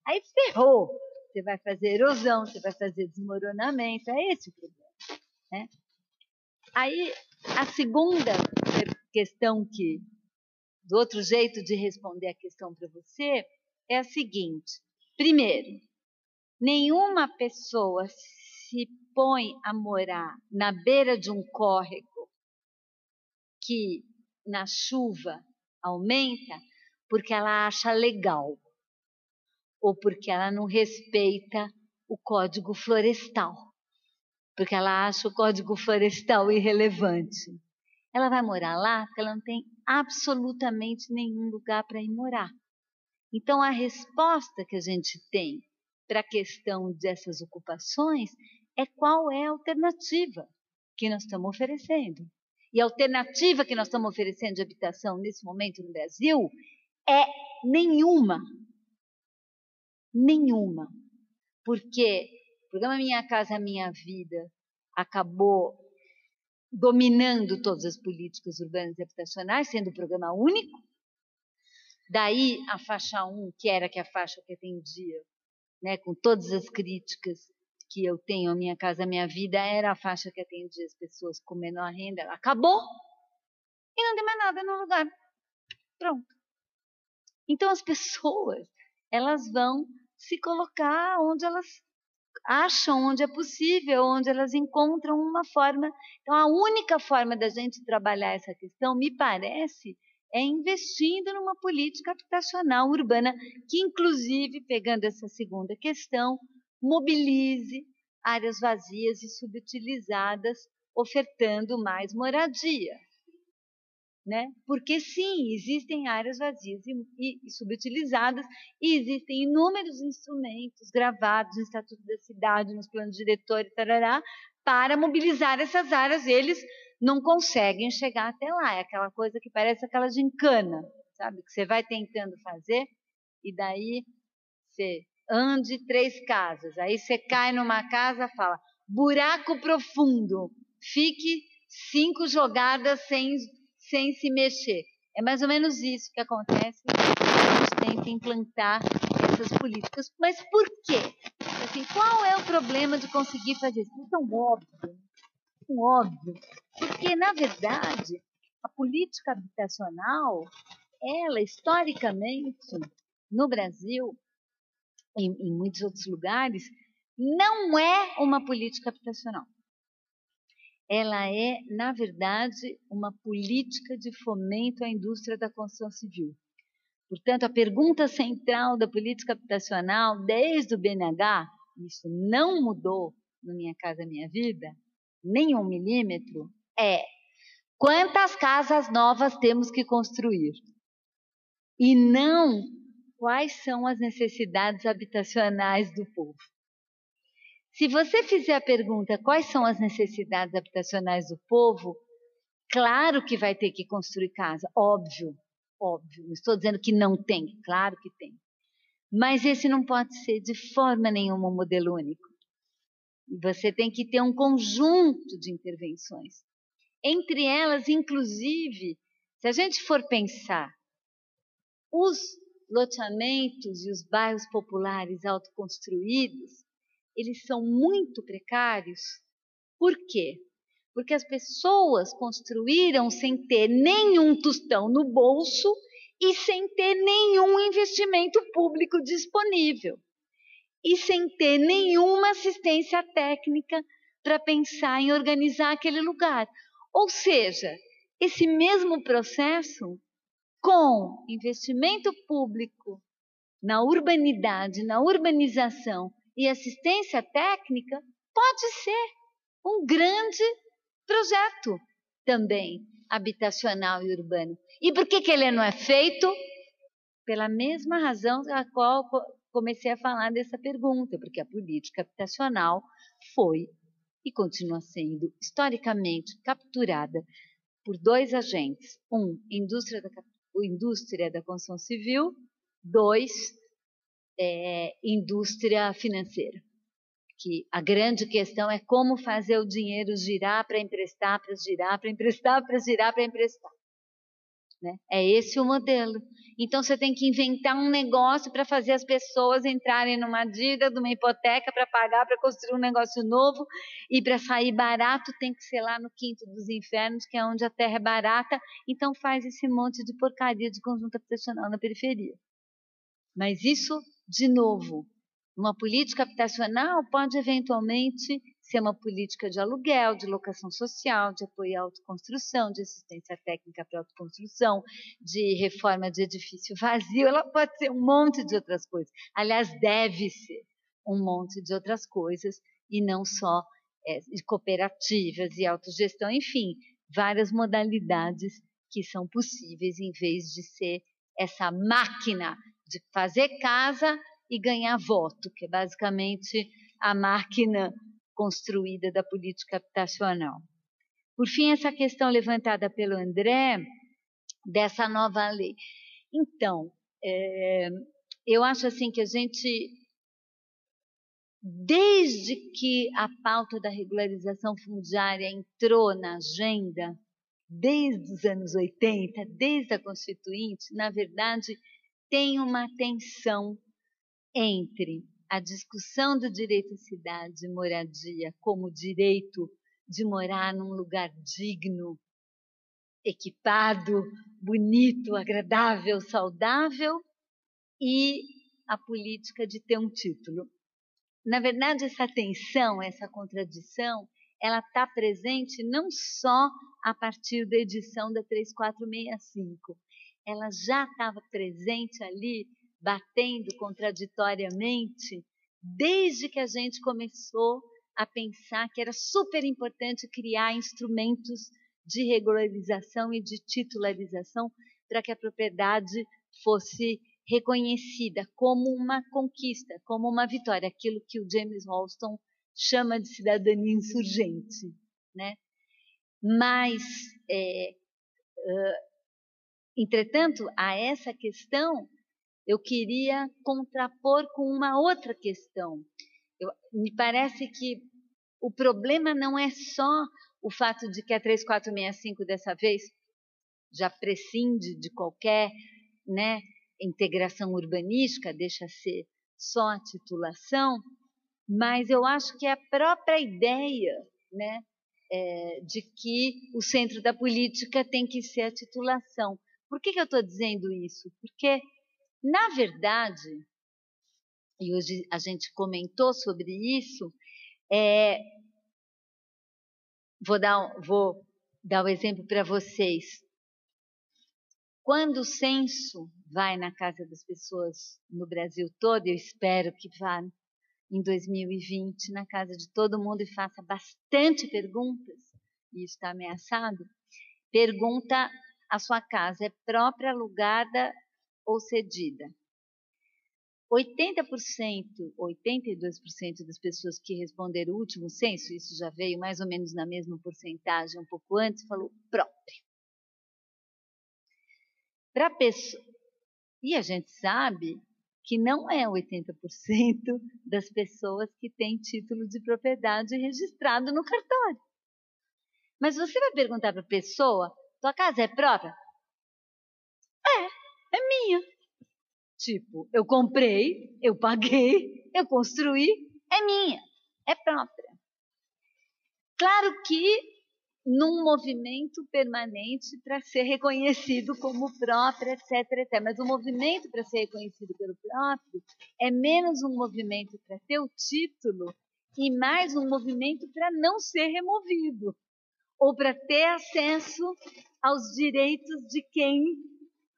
aí ferrou. Você vai fazer erosão, você vai fazer desmoronamento, é esse o problema. Né? Aí, a segunda questão que, do outro jeito de responder a questão para você, é a seguinte. Primeiro, nenhuma pessoa se põe a morar na beira de um córrego que na chuva aumenta porque ela acha legal ou porque ela não respeita o código florestal, porque ela acha o código florestal irrelevante. Ela vai morar lá porque ela não tem absolutamente nenhum lugar para ir morar. Então, a resposta que a gente tem para a questão dessas ocupações é qual é a alternativa que nós estamos oferecendo. E a alternativa que nós estamos oferecendo de habitação nesse momento no Brasil é nenhuma. Nenhuma. Porque o programa Minha Casa Minha Vida acabou dominando todas as políticas urbanas e habitacionais, sendo um programa único. Daí a faixa 1, que era que a faixa que atendia, né, com todas as críticas que eu tenho, a Minha Casa Minha Vida, era a faixa que atendia as pessoas com menor renda. Ela acabou e não tem mais nada no lugar. Pronto. Então as pessoas, elas vão se colocar onde elas acham, onde é possível, onde elas encontram uma forma. Então a única forma da gente trabalhar essa questão, me parece, é investindo numa política habitacional urbana, que inclusive, pegando essa segunda questão, mobilize áreas vazias e subutilizadas, ofertando mais moradia. Né? Porque sim, existem áreas vazias e, e, e, subutilizadas e existem inúmeros instrumentos gravados no Estatuto da Cidade, nos planos diretores, tarará, para mobilizar essas áreas. Eles não conseguem chegar até lá. É aquela coisa que parece aquela gincana, sabe? Que você vai tentando fazer e daí você ande três casas. Aí você cai numa casa, fala buraco profundo, fique cinco jogadas sem, sem se mexer. É mais ou menos isso que acontece quando a gente tenta implantar essas políticas. Mas por quê? Assim, qual é o problema de conseguir fazer isso? É tão óbvio, tão óbvio. Porque, na verdade, a política habitacional, ela, historicamente, no Brasil, em, em muitos outros lugares, não é uma política habitacional. Ela é, na verdade, uma política de fomento à indústria da construção civil. Portanto, a pergunta central da política habitacional, desde o BNH, isso não mudou no Minha Casa Minha Vida, nem um milímetro, é quantas casas novas temos que construir? E não quais são as necessidades habitacionais do povo. Se você fizer a pergunta quais são as necessidades habitacionais do povo, claro que vai ter que construir casa, óbvio, óbvio. Não estou dizendo que não tem, claro que tem. Mas esse não pode ser de forma nenhuma um modelo único. Você tem que ter um conjunto de intervenções. Entre elas, inclusive, se a gente for pensar os loteamentos e os bairros populares autoconstruídos, eles são muito precários. Por quê? Porque as pessoas construíram sem ter nenhum tostão no bolso e sem ter nenhum investimento público disponível. E sem ter nenhuma assistência técnica para pensar em organizar aquele lugar. Ou seja, esse mesmo processo com investimento público na urbanidade, na urbanização e assistência técnica, pode ser um grande projeto também habitacional e urbano. E por que, que ele não é feito? Pela mesma razão a qual comecei a falar dessa pergunta, porque a política habitacional foi e continua sendo historicamente capturada por dois agentes. Um, indústria da indústria da construção civil, dois, é, indústria financeira. que a grande questão é como fazer o dinheiro girar para emprestar, para girar, para emprestar, para girar, para emprestar. Né? É esse o modelo. Então você tem que inventar um negócio para fazer as pessoas entrarem numa dívida, de uma hipoteca para pagar, para construir um negócio novo e para sair barato tem que ser lá no quinto dos infernos, que é onde a terra é barata. Então faz esse monte de porcaria de conjunto habitacional na periferia. Mas isso, de novo, uma política habitacional pode eventualmente ser uma política de aluguel, de locação social, de apoio à autoconstrução, de assistência técnica para autoconstrução, de reforma de edifício vazio, ela pode ser um monte de outras coisas. Aliás, deve ser um monte de outras coisas e não só é, cooperativas e autogestão, enfim, várias modalidades que são possíveis em vez de ser essa máquina de fazer casa e ganhar voto, que é basicamente a máquina construída da política habitacional. Por fim, essa questão levantada pelo André, dessa nova lei. Então, é, eu acho assim que a gente, desde que a pauta da regularização fundiária entrou na agenda, desde os anos 80, desde a Constituinte, na verdade, tem uma tensão entre a discussão do direito à cidade e moradia como direito de morar num lugar digno, equipado, bonito, agradável, saudável e a política de ter um título. Na verdade, essa tensão, essa contradição, ela está presente não só a partir da edição da 3465, ela já estava presente ali batendo contraditoriamente desde que a gente começou a pensar que era super importante criar instrumentos de regularização e de titularização para que a propriedade fosse reconhecida como uma conquista, como uma vitória, aquilo que o James Holston chama de cidadania insurgente, né? Mas, é, entretanto, a essa questão eu queria contrapor com uma outra questão. Eu, me parece que o problema não é só o fato de que a 3465 dessa vez já prescinde de qualquer né, integração urbanística, deixa ser só a titulação, mas eu acho que a própria ideia né, é, de que o centro da política tem que ser a titulação. Por que, que eu estou dizendo isso? Porque na verdade, e hoje a gente comentou sobre isso, é, vou, dar, vou dar o um exemplo para vocês. Quando o censo vai na casa das pessoas no Brasil todo, eu espero que vá em 2020 na casa de todo mundo e faça bastante perguntas, e está ameaçado, pergunta a sua casa é própria, alugada ou cedida. 80%, 82% das pessoas que responderam o último censo, isso já veio mais ou menos na mesma porcentagem um pouco antes, falou próprio. Para pessoa, e a gente sabe que não é 80% das pessoas que têm título de propriedade registrado no cartório. Mas você vai perguntar para a pessoa: tua casa é própria? É é minha. Tipo, eu comprei, eu paguei, eu construí, é minha, é própria. Claro que num movimento permanente para ser reconhecido como próprio, etc, etc. Mas o movimento para ser reconhecido pelo próprio é menos um movimento para ter o título e mais um movimento para não ser removido ou para ter acesso aos direitos de quem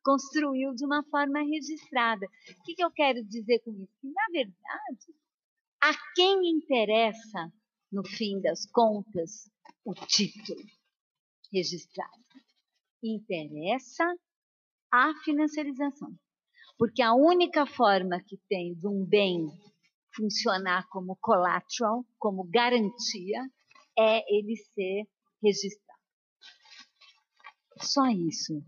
construiu de uma forma registrada. O que, que eu quero dizer com isso? Que, na verdade, a quem interessa, no fim das contas, o título registrado? Interessa a financiarização. Porque a única forma que tem de um bem funcionar como collateral, como garantia, é ele ser registrado. Só isso.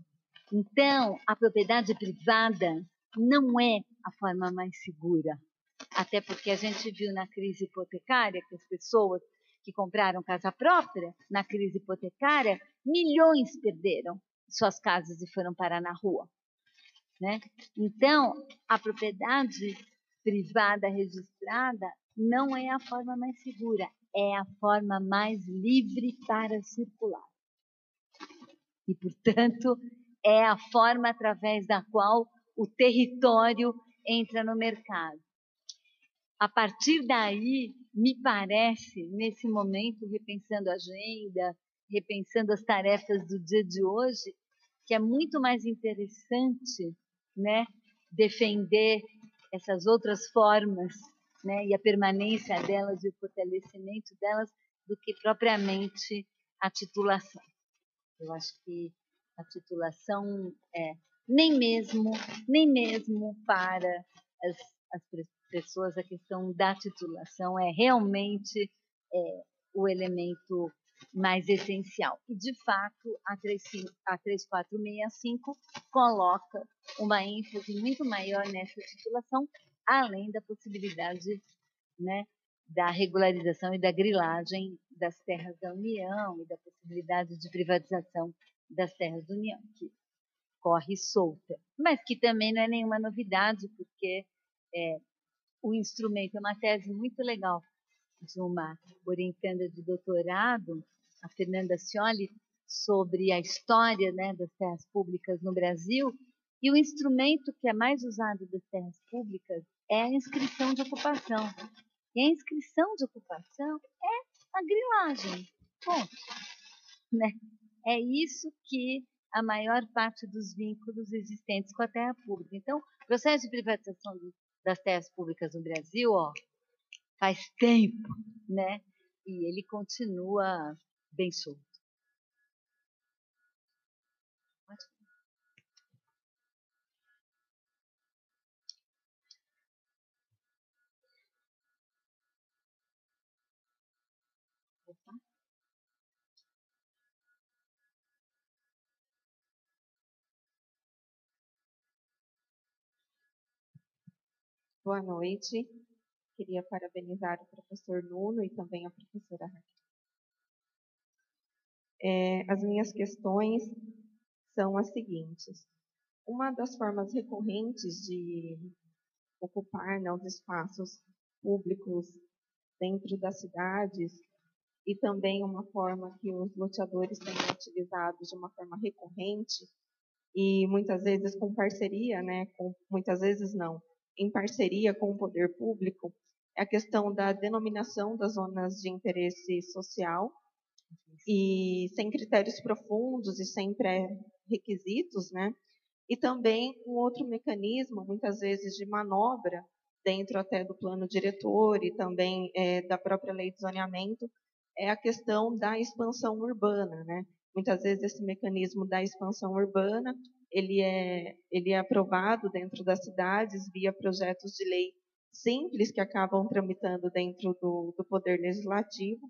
Então, a propriedade privada não é a forma mais segura até porque a gente viu na crise hipotecária que as pessoas que compraram casa própria, na crise hipotecária, milhões perderam suas casas e foram parar na rua. Né? Então, a propriedade privada registrada não é a forma mais segura, é a forma mais livre para circular. E, portanto, é a forma através da qual o território entra no mercado. A partir daí, me parece, nesse momento, repensando a agenda, repensando as tarefas do dia de hoje, que é muito mais interessante né, defender essas outras formas né, e a permanência delas e o fortalecimento delas do que propriamente a titulação. Eu acho que a titulação é nem mesmo nem mesmo para as, as pessoas a questão da titulação é realmente é, o elemento mais essencial. E, de fato, a, 3, a 3465 coloca uma ênfase muito maior nessa titulação, além da possibilidade né, da regularização e da grilagem das terras da União e da possibilidade de privatização das terras da União, que corre solta, mas que também não é nenhuma novidade, porque é, o instrumento é uma tese muito legal de uma orientanda de doutorado, a Fernanda Scioli, sobre a história né, das terras públicas no Brasil, e o instrumento que é mais usado das terras públicas é a inscrição de ocupação. E a inscrição de ocupação é a grilagem. Ponto. Né? É isso que a maior parte dos vínculos existentes com a terra pública. Então, o processo de privatização das terras públicas no Brasil, ó, faz tempo, né? E ele continua bem solto. Boa noite. Queria parabenizar o professor Nuno e também a professora Raquel. É, as minhas questões são as seguintes. Uma das formas recorrentes de ocupar né, os espaços públicos dentro das cidades e também uma forma que os loteadores têm utilizado de uma forma recorrente e muitas vezes com parceria, né, com, muitas vezes não, em parceria com o poder público, é a questão da denominação das zonas de interesse social e sem critérios profundos e sem pré-requisitos, né? E também um outro mecanismo, muitas vezes de manobra, dentro até do plano diretor e também é, da própria lei de zoneamento, é a questão da expansão urbana, né? Muitas vezes esse mecanismo da expansão urbana ele é, ele é aprovado dentro das cidades via projetos de lei simples que acabam tramitando dentro do, do Poder Legislativo.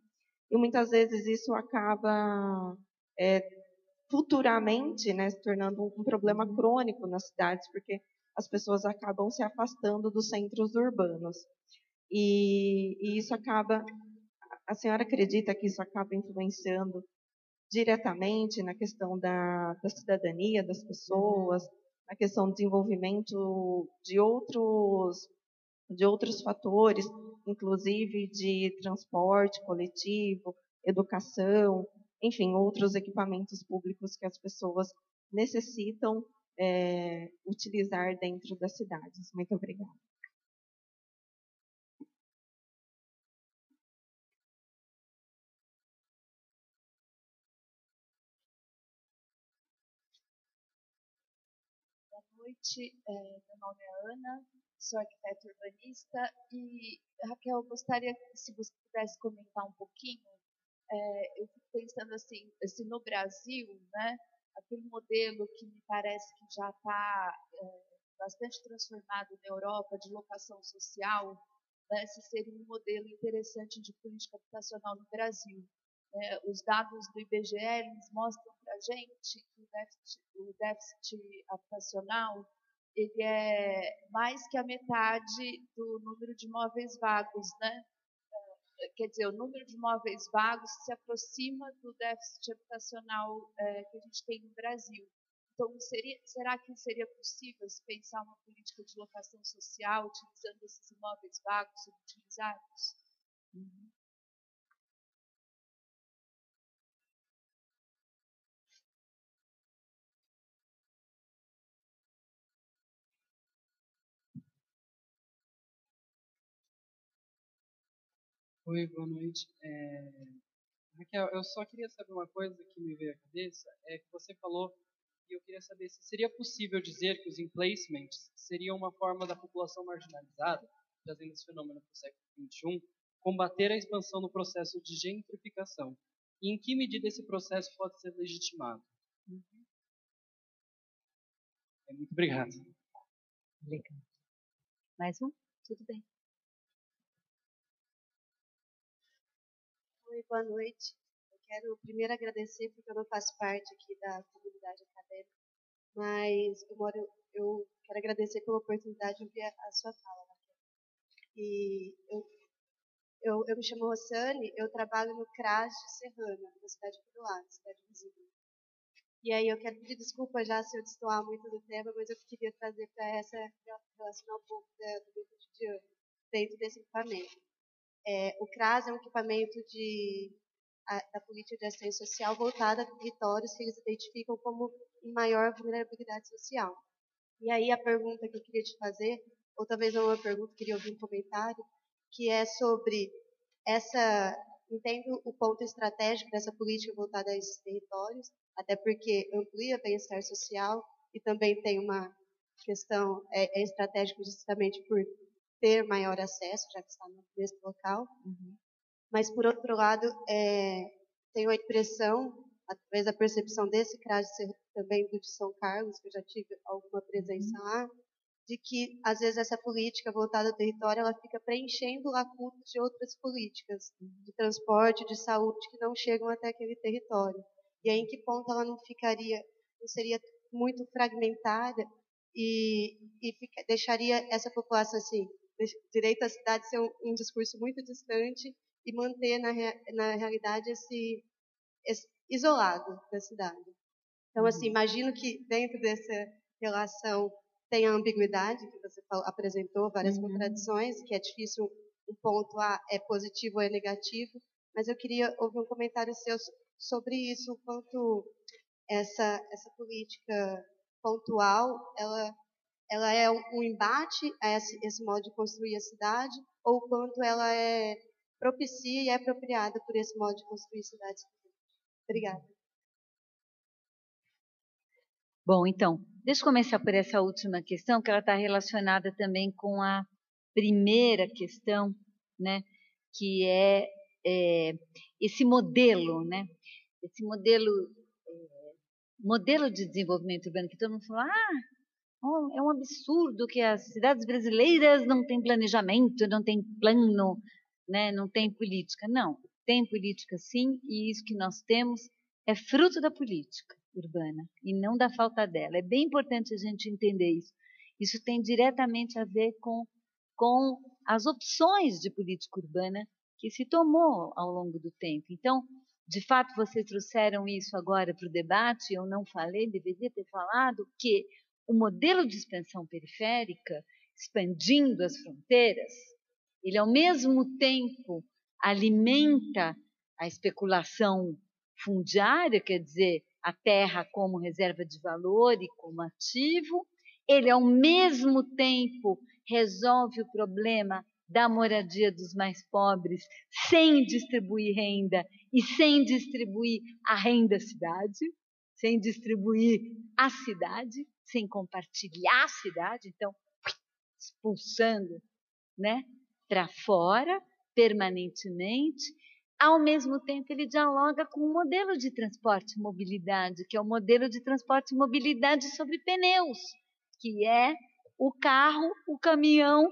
E muitas vezes isso acaba é, futuramente né, se tornando um problema crônico nas cidades, porque as pessoas acabam se afastando dos centros urbanos. E, e isso acaba. A senhora acredita que isso acaba influenciando diretamente na questão da, da cidadania das pessoas, na questão do desenvolvimento de outros de outros fatores, inclusive de transporte coletivo, educação, enfim, outros equipamentos públicos que as pessoas necessitam é, utilizar dentro das cidades. Muito obrigada. Noite, é, meu nome é Ana, sou arquiteta urbanista e, Raquel, gostaria se você pudesse comentar um pouquinho, é, eu fico pensando assim, se no Brasil, né, aquele modelo que me parece que já está é, bastante transformado na Europa de locação social, né, se seria um modelo interessante de política habitacional no Brasil. É, os dados do IBGE eles mostram para a gente que o déficit, o déficit habitacional ele é mais que a metade do número de imóveis vagos, né? Quer dizer, o número de imóveis vagos se aproxima do déficit habitacional é, que a gente tem no Brasil. Então, seria, será que seria possível se pensar uma política de locação social utilizando esses imóveis vagos subutilizados? Uhum. Oi, boa noite. É... Raquel, eu só queria saber uma coisa que me veio à cabeça, é que você falou e eu queria saber se seria possível dizer que os emplacements seriam uma forma da população marginalizada, trazendo esse fenômeno para o século XXI, combater a expansão do processo de gentrificação. E em que medida esse processo pode ser legitimado? Uhum. Muito obrigado. Obrigado. Mais um? Tudo bem. Boa noite. Eu quero primeiro agradecer porque eu não faço parte aqui da comunidade acadêmica, mas eu, moro, eu quero agradecer pela oportunidade de ouvir a, sua fala. E eu, eu, eu me chamo Rossane, eu trabalho no CRAS de Serrana, na cidade de Piruá, cidade vizinha. E aí eu quero pedir desculpa já se eu destoar muito do tema, mas eu queria trazer para essa relacionar um pouco do meu cotidiano dentro desse equipamento. É, o CRAS é um equipamento de, a, da política de assistência social voltada a territórios que eles identificam como em maior vulnerabilidade social. E aí a pergunta que eu queria te fazer, ou talvez não uma pergunta, queria ouvir um comentário, que é sobre essa entendo o ponto estratégico dessa política voltada a esses territórios, até porque amplia bem-estar social e também tem uma questão é, é justamente por ter maior acesso, já que está nesse local. Uhum. Mas, por outro lado, é, tenho a impressão, através da percepção desse CRAS também do de São Carlos, que eu já tive alguma presença uhum. lá, de que, às vezes, essa política voltada ao território, ela fica preenchendo lacunas de outras políticas, de transporte, de saúde, que não chegam até aquele território. E aí, em que ponto ela não ficaria, não seria muito fragmentada e, e fica, deixaria essa população assim, direito à cidade ser um, um discurso muito distante e manter na, na realidade esse, esse, isolado da cidade. Então, assim, uhum. imagino que dentro dessa relação tem a ambiguidade que você apresentou, várias uhum. contradições, que é difícil um ponto A é positivo ou é negativo, mas eu queria ouvir um comentário seu sobre isso, quanto essa essa política pontual, ela ela é um embate a esse, esse modo de construir a cidade ou quanto ela é propicia e é apropriada por esse modo de construir cidades. Obrigada. Bom, então, deixa eu começar por essa última questão, que ela está relacionada também com a primeira questão, né, que é, é esse modelo, né, esse modelo, é, modelo de desenvolvimento urbano que todo mundo fala, ah, Oh, é um absurdo que as cidades brasileiras não têm planejamento, não têm plano, né, não têm política. Não, tem política sim, e isso que nós temos é fruto da política urbana e não da falta dela. É bem importante a gente entender isso. Isso tem diretamente a ver com, com as opções de política urbana que se tomou ao longo do tempo. Então, de fato, vocês trouxeram isso agora para o debate, eu não falei, deveria ter falado, que o modelo de expansão periférica, expandindo as fronteiras, ele ao mesmo tempo alimenta a especulação fundiária, quer dizer, a terra como reserva de valor e como ativo, ele ao mesmo tempo resolve o problema da moradia dos mais pobres sem distribuir renda e sem distribuir a renda cidade, sem distribuir a cidade sem compartilhar a cidade, então expulsando, né, para fora permanentemente. Ao mesmo tempo, ele dialoga com o modelo de transporte e mobilidade, que é o modelo de transporte e mobilidade sobre pneus, que é o carro, o caminhão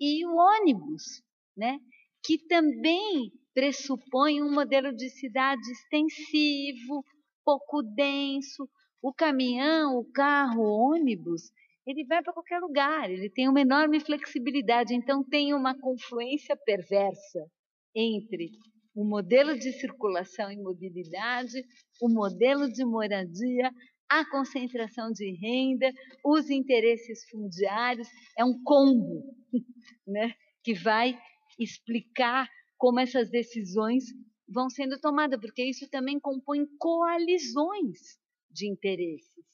e o ônibus, né? que também pressupõe um modelo de cidade extensivo, pouco denso, o caminhão, o carro, o ônibus, ele vai para qualquer lugar, ele tem uma enorme flexibilidade, então tem uma confluência perversa entre o modelo de circulação e mobilidade, o modelo de moradia, a concentração de renda, os interesses fundiários, é um combo né, que vai explicar como essas decisões vão sendo tomadas, porque isso também compõe coalizões de interesses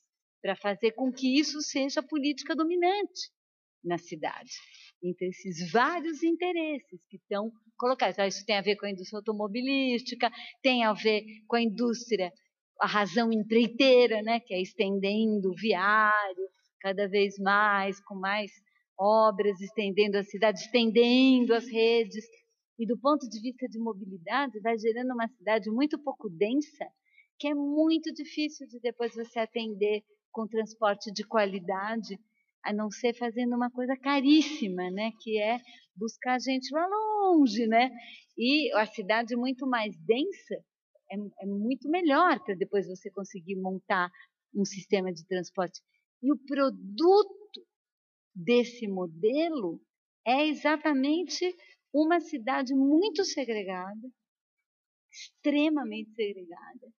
para fazer com que isso seja a política dominante na cidade, entre esses vários interesses que estão colocados. Ah, isso tem a ver com a indústria automobilística, tem a ver com a indústria, a razão empreiteira, né, que é estendendo o viário cada vez mais, com mais obras, estendendo a cidade, estendendo as redes. E do ponto de vista de mobilidade, vai gerando uma cidade muito pouco densa, que é muito difícil de depois você atender com transporte de qualidade, a não ser fazendo uma coisa caríssima, né, que é buscar gente lá longe, né? E a cidade muito mais densa é, é muito melhor para depois você conseguir montar um sistema de transporte. E o produto desse modelo é exatamente uma cidade muito segregada, extremamente segregada,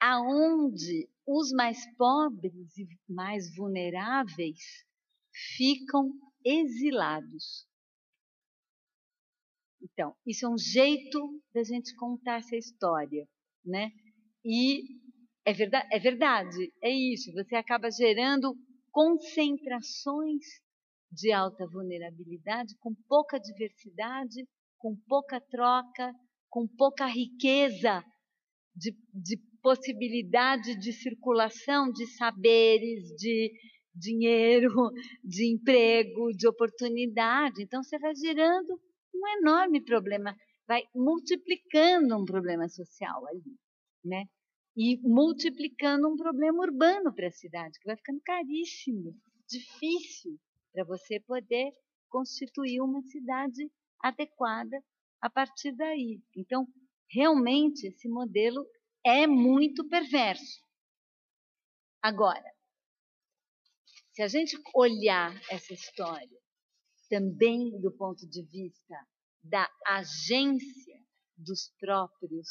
aonde os mais pobres e mais vulneráveis ficam exilados. Então, isso é um jeito da gente contar essa história, né? E é verdade, é verdade, é isso. Você acaba gerando concentrações de alta vulnerabilidade, com pouca diversidade, com pouca troca, com pouca riqueza de, de possibilidade de circulação de saberes, de dinheiro, de emprego, de oportunidade. Então você vai gerando um enorme problema, vai multiplicando um problema social ali, né? E multiplicando um problema urbano para a cidade, que vai ficando caríssimo, difícil para você poder constituir uma cidade adequada a partir daí. Então, realmente, esse modelo é muito perverso. Agora, se a gente olhar essa história também do ponto de vista da agência dos próprios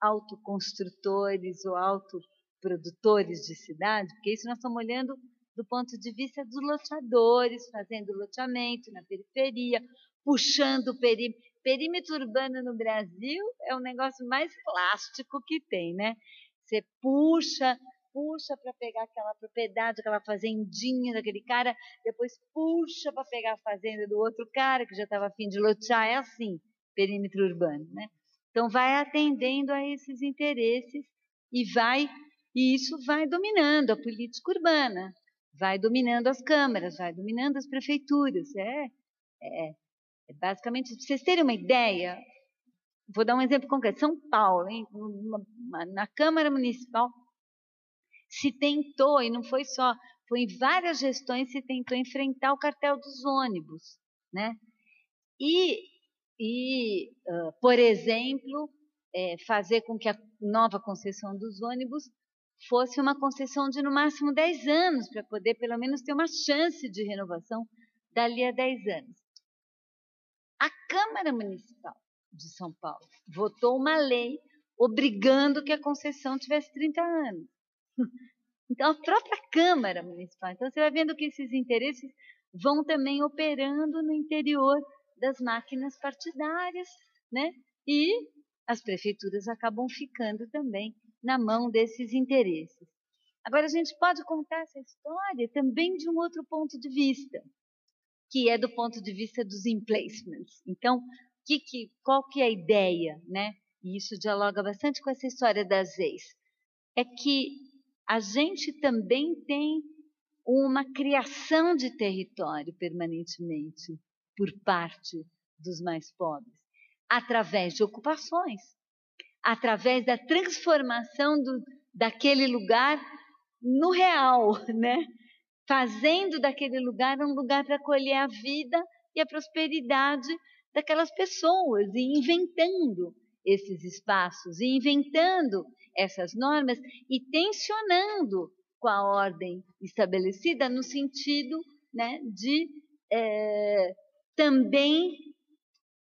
autoconstrutores ou autoprodutores de cidade, porque isso nós estamos olhando do ponto de vista dos loteadores, fazendo loteamento na periferia, puxando o perímetro. Perímetro urbano no Brasil é o negócio mais plástico que tem, né? Você puxa, puxa para pegar aquela propriedade, aquela fazendinha daquele cara, depois puxa para pegar a fazenda do outro cara que já estava afim de lotear. É assim, perímetro urbano, né? Então vai atendendo a esses interesses e vai e isso vai dominando a política urbana vai dominando as câmaras, vai dominando as prefeituras. É, é basicamente, para vocês terem uma ideia, vou dar um exemplo concreto. São Paulo, hein, na Câmara Municipal, se tentou, e não foi só, foi em várias gestões se tentou enfrentar o cartel dos ônibus, né? E, e uh, por exemplo, é, fazer com que a nova concessão dos ônibus fosse uma concessão de no máximo 10 anos, para poder pelo menos ter uma chance de renovação dali a 10 anos. A Câmara Municipal de São Paulo votou uma lei obrigando que a concessão tivesse 30 anos. Então, a própria Câmara Municipal. Então, você vai vendo que esses interesses vão também operando no interior das máquinas partidárias, né? E as prefeituras acabam ficando também na mão desses interesses. Agora, a gente pode contar essa história também de um outro ponto de vista, que é do ponto de vista dos emplacements. Então, que, que, qual que é a ideia, né? E isso dialoga bastante com essa história das leis. É que a gente também tem uma criação de território permanentemente por parte dos mais pobres, através de ocupações através da transformação do, daquele lugar no real, né? Fazendo daquele lugar um lugar para acolher a vida e a prosperidade daquelas pessoas e inventando esses espaços e inventando essas normas e tensionando com a ordem estabelecida no sentido né, de é, também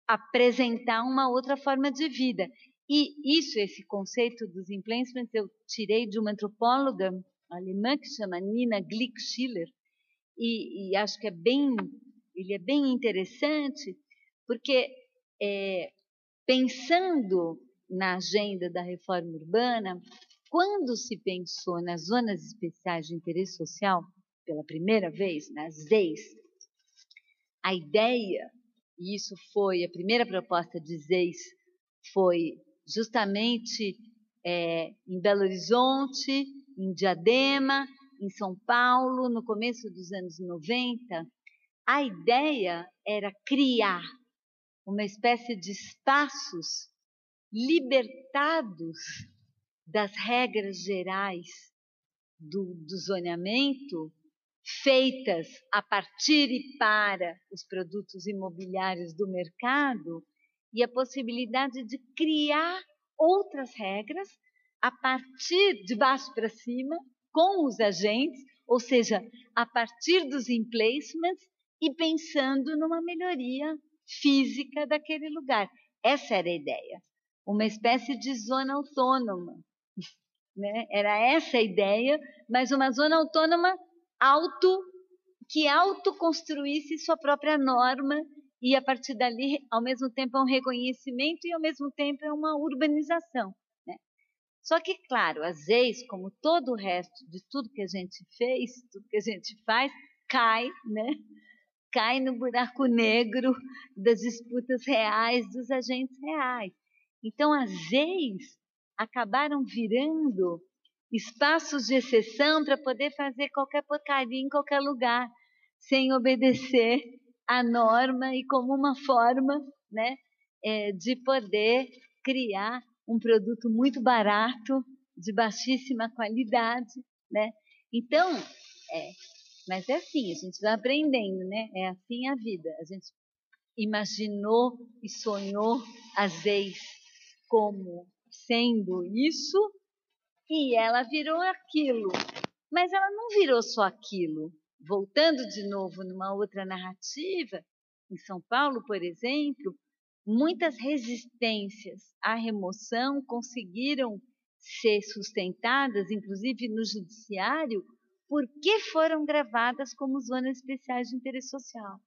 apresentar uma outra forma de vida. E isso, esse conceito dos implacements, eu tirei de uma antropóloga alemã que chama Nina Glick-Schiller, e, e, acho que é bem, ele é bem interessante, porque é, pensando na agenda da reforma urbana, quando se pensou nas zonas especiais de interesse social, pela primeira vez, nas ZEIS, a ideia, e isso foi a primeira proposta de ZEIS, foi justamente é, em Belo Horizonte, em Diadema, em São Paulo, no começo dos anos 90, a ideia era criar uma espécie de espaços libertados das regras gerais do, do zoneamento, feitas a partir e para os produtos imobiliários do mercado, e a possibilidade de criar outras regras a partir de baixo para cima, com os agentes, ou seja, a partir dos emplacements e pensando numa melhoria física daquele lugar. Essa era a ideia. Uma espécie de zona autônoma. Né? Era essa a ideia, mas uma zona autônoma auto, que autoconstruísse sua própria norma e a partir dali, ao mesmo tempo, é um reconhecimento e ao mesmo tempo é uma urbanização. Só que, claro, às vezes, como todo o resto de tudo que a gente fez, tudo que a gente faz, cai, né? cai no buraco negro das disputas reais, dos agentes reais. Então, as leis acabaram virando espaços de exceção para poder fazer qualquer porcaria em qualquer lugar, sem obedecer à norma e como uma forma né, é, de poder criar um produto muito barato, de baixíssima qualidade. Né? Então, é, mas é assim, a gente vai aprendendo, né? É assim a vida. A gente imaginou e sonhou às vezes como sendo isso e ela virou aquilo. Mas ela não virou só aquilo. Voltando de novo numa outra narrativa, em São Paulo, por exemplo, muitas resistências à remoção conseguiram ser sustentadas, inclusive no judiciário, porque foram gravadas como zonas especiais de interesse social.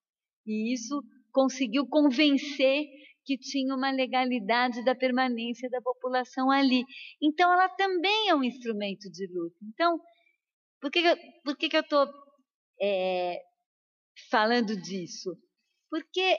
E isso conseguiu convencer que tinha uma legalidade da permanência da população ali. Então, ela também é um instrumento de luta. Então, por que, que, eu estou é, falando disso? Porque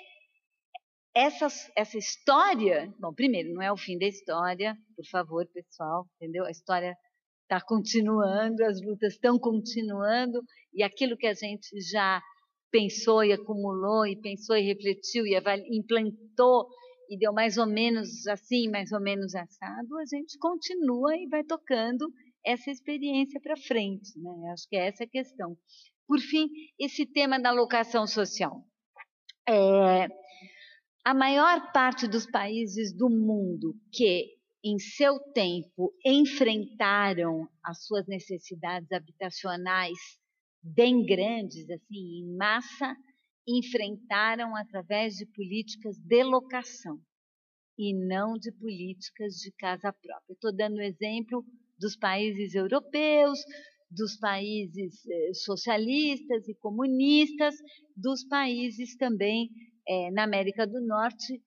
essa, essa história, bom, primeiro, não é o fim da história, por favor, pessoal, entendeu? A história está continuando, as lutas estão continuando, e aquilo que a gente já pensou e acumulou, e pensou e refletiu, e implantou, e deu mais ou menos assim, mais ou menos assado, a gente continua e vai tocando essa experiência para frente. Né? Acho que é essa a questão. Por fim, esse tema da locação social. É, a maior parte dos países do mundo que em seu tempo, enfrentaram as suas necessidades habitacionais bem grandes, assim, em massa, enfrentaram através de políticas de locação e não de políticas de casa própria. Estou dando exemplo dos países europeus, dos países eh, socialistas e comunistas, dos países também eh, na América do Norte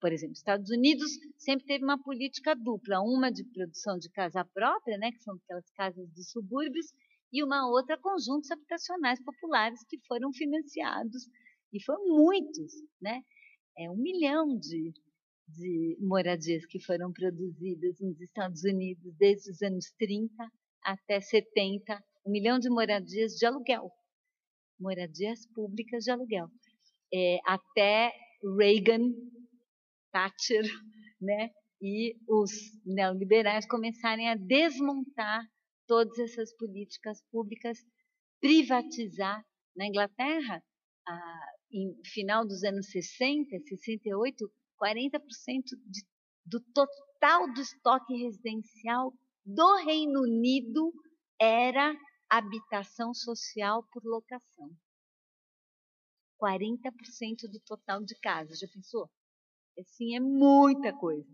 por exemplo, Estados Unidos sempre teve uma política dupla, uma de produção de casa própria, né, que são aquelas casas dos subúrbios, e uma outra conjuntos habitacionais populares que foram financiados e foram muitos, né? É um milhão de, de moradias que foram produzidas nos Estados Unidos desde os anos 30 até 70, um milhão de moradias de aluguel, moradias públicas de aluguel, é, até Reagan Thatcher, né? E os neoliberais começarem a desmontar todas essas políticas públicas, privatizar. Na Inglaterra, a, em final dos anos 60, 68, 40% de, do total do estoque residencial do Reino Unido era habitação social por locação. 40% do total de casas, já pensou? Assim, é muita coisa.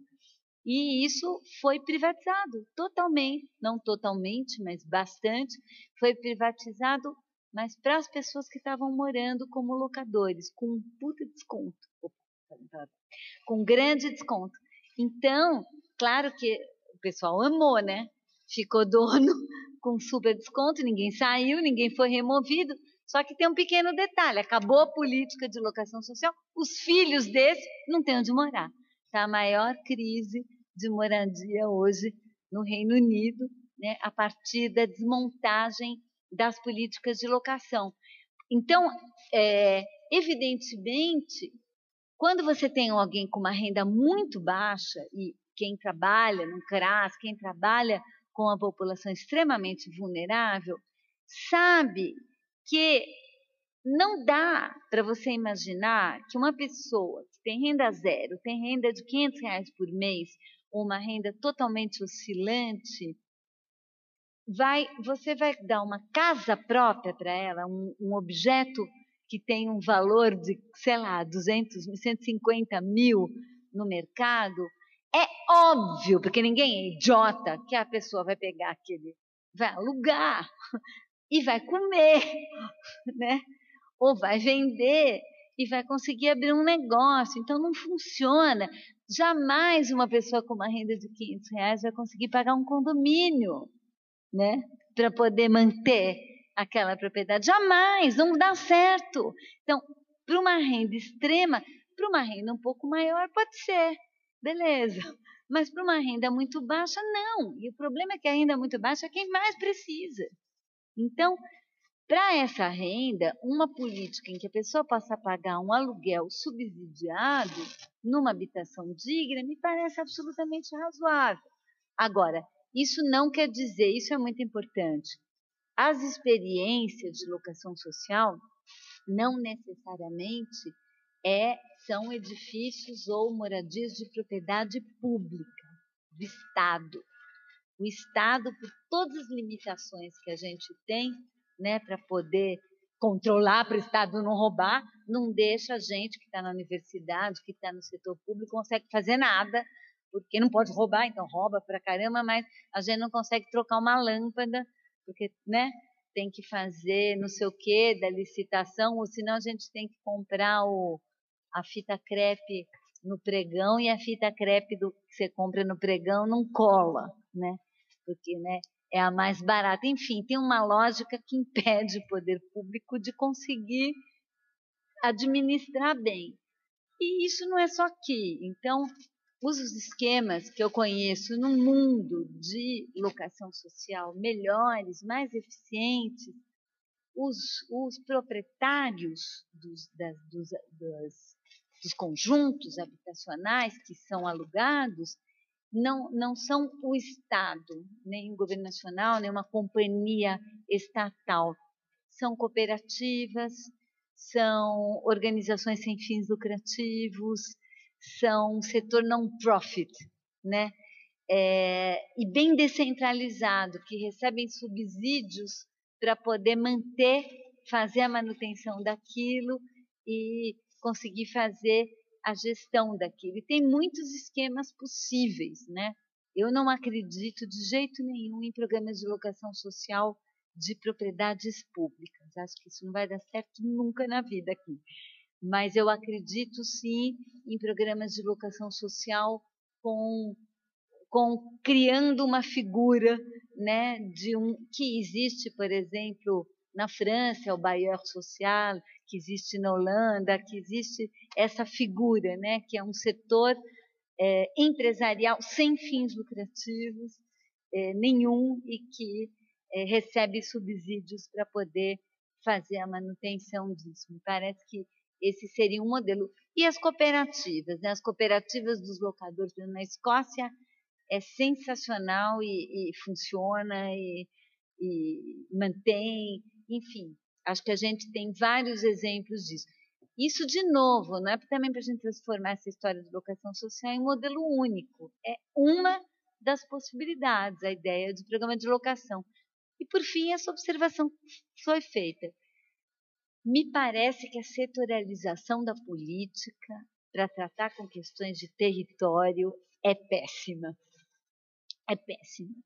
E isso foi privatizado totalmente, não totalmente, mas bastante, foi privatizado, mas para as pessoas que estavam morando como locadores, com um puta desconto, com grande desconto. Então, claro que o pessoal amou, né? Ficou dono com super desconto, ninguém saiu, ninguém foi removido. Só que tem um pequeno detalhe: acabou a política de locação social, os filhos desse não têm onde morar. Está a maior crise de moradia hoje no Reino Unido, né, a partir da desmontagem das políticas de locação. Então, é, evidentemente, quando você tem alguém com uma renda muito baixa, e quem trabalha no CRAS, quem trabalha com a população extremamente vulnerável, sabe que não dá para você imaginar que uma pessoa que tem renda zero, tem renda de 500 reais por mês, uma renda totalmente oscilante, vai, você vai dar uma casa própria para ela, um, um, objeto que tem um valor de, sei lá, 200, 150 mil no mercado, é óbvio, porque ninguém é idiota, que a pessoa vai pegar aquele, vai alugar e vai comer, né? Ou vai vender e vai conseguir abrir um negócio. Então não funciona. Jamais uma pessoa com uma renda de 500 reais vai conseguir pagar um condomínio, né? Para poder manter aquela propriedade. Jamais, não dá certo. Então, para uma renda extrema, para uma renda um pouco maior, pode ser, beleza. Mas para uma renda muito baixa, não. E o problema é que a renda muito baixa é quem mais precisa. Então, para essa renda, uma política em que a pessoa possa pagar um aluguel subsidiado numa habitação digna me parece absolutamente razoável. Agora, isso não quer dizer, isso é muito importante, as experiências de locação social não necessariamente é, são edifícios ou moradias de propriedade pública, do Estado. O Estado, por todas as limitações que a gente tem, né, para poder controlar, para o Estado não roubar, não deixa a gente que está na universidade, que está no setor público, consegue fazer nada, porque não pode roubar, então rouba para caramba, mas a gente não consegue trocar uma lâmpada, porque, né, tem que fazer não sei o que da licitação, ou senão a gente tem que comprar o, a fita crepe no pregão e a fita crepe do que você compra no pregão não cola, né? Porque, né, é a mais barata. Enfim, tem uma lógica que impede o poder público de conseguir administrar bem. E isso não é só aqui. Então, os esquemas que eu conheço no mundo de locação social melhores, mais eficientes, os, os proprietários dos, das, dos, das, dos conjuntos habitacionais que são alugados não, não são o Estado, nem o governo nacional, nem uma companhia estatal. São cooperativas, são organizações sem fins lucrativos, são setor non-profit, né? É, e bem descentralizado, que recebem subsídios para poder manter, fazer a manutenção daquilo e conseguir fazer a gestão daquilo. E tem muitos esquemas possíveis, né? Eu não acredito de jeito nenhum em programas de locação social de propriedades públicas. Acho que isso não vai dar certo nunca na vida aqui. Mas eu acredito sim em programas de locação social com, com criando uma figura, né, de um que existe, por exemplo, na França, é o bailleur social, que existe na Holanda, que existe essa figura, né, que é um setor é, empresarial sem fins lucrativos é, nenhum e que é, recebe subsídios para poder fazer a manutenção disso. Me parece que esse seria um modelo. E as cooperativas, né? as cooperativas dos locadores na Escócia é sensacional e, e funciona e, e mantém, enfim, Acho que a gente tem vários exemplos disso. Isso, de novo, não é também para a gente transformar essa história de locação social em modelo único. É uma das possibilidades, a ideia de programa de locação. E por fim, essa observação foi feita. Me parece que a setorialização da política para tratar com questões de território é péssima. É péssima.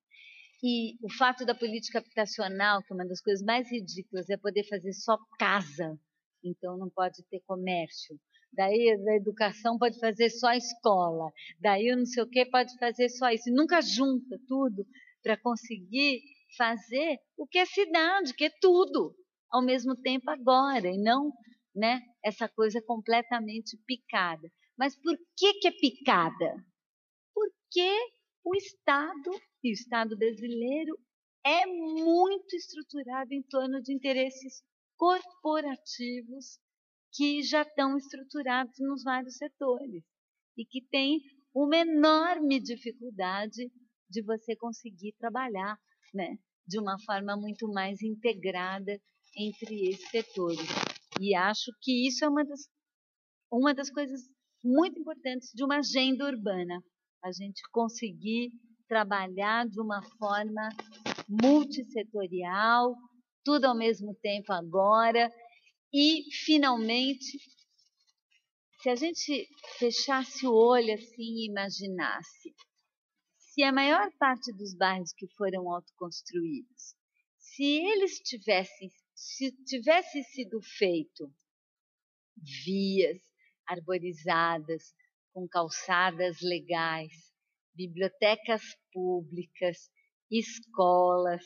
E o fato da política habitacional, que é uma das coisas mais ridículas, é poder fazer só casa, então não pode ter comércio. Daí a educação pode fazer só escola, daí o não sei o que pode fazer só isso. E nunca junta tudo para conseguir fazer o que é cidade, que é tudo, ao mesmo tempo agora, e não né, essa coisa completamente picada. Mas por que, que é picada? Porque o Estado, e o Estado brasileiro, é muito estruturado em torno de interesses corporativos que já estão estruturados nos vários setores e que tem uma enorme dificuldade de você conseguir trabalhar né, de uma forma muito mais integrada entre esses setores. E acho que isso é uma das, uma das coisas muito importantes de uma agenda urbana, a gente conseguir trabalhar de uma forma multissetorial, tudo ao mesmo tempo agora, e finalmente, se a gente fechasse o olho assim e imaginasse, se a maior parte dos bairros que foram autoconstruídos, se eles tivessem, se tivesse sido feito vias arborizadas, com calçadas legais, bibliotecas públicas, escolas,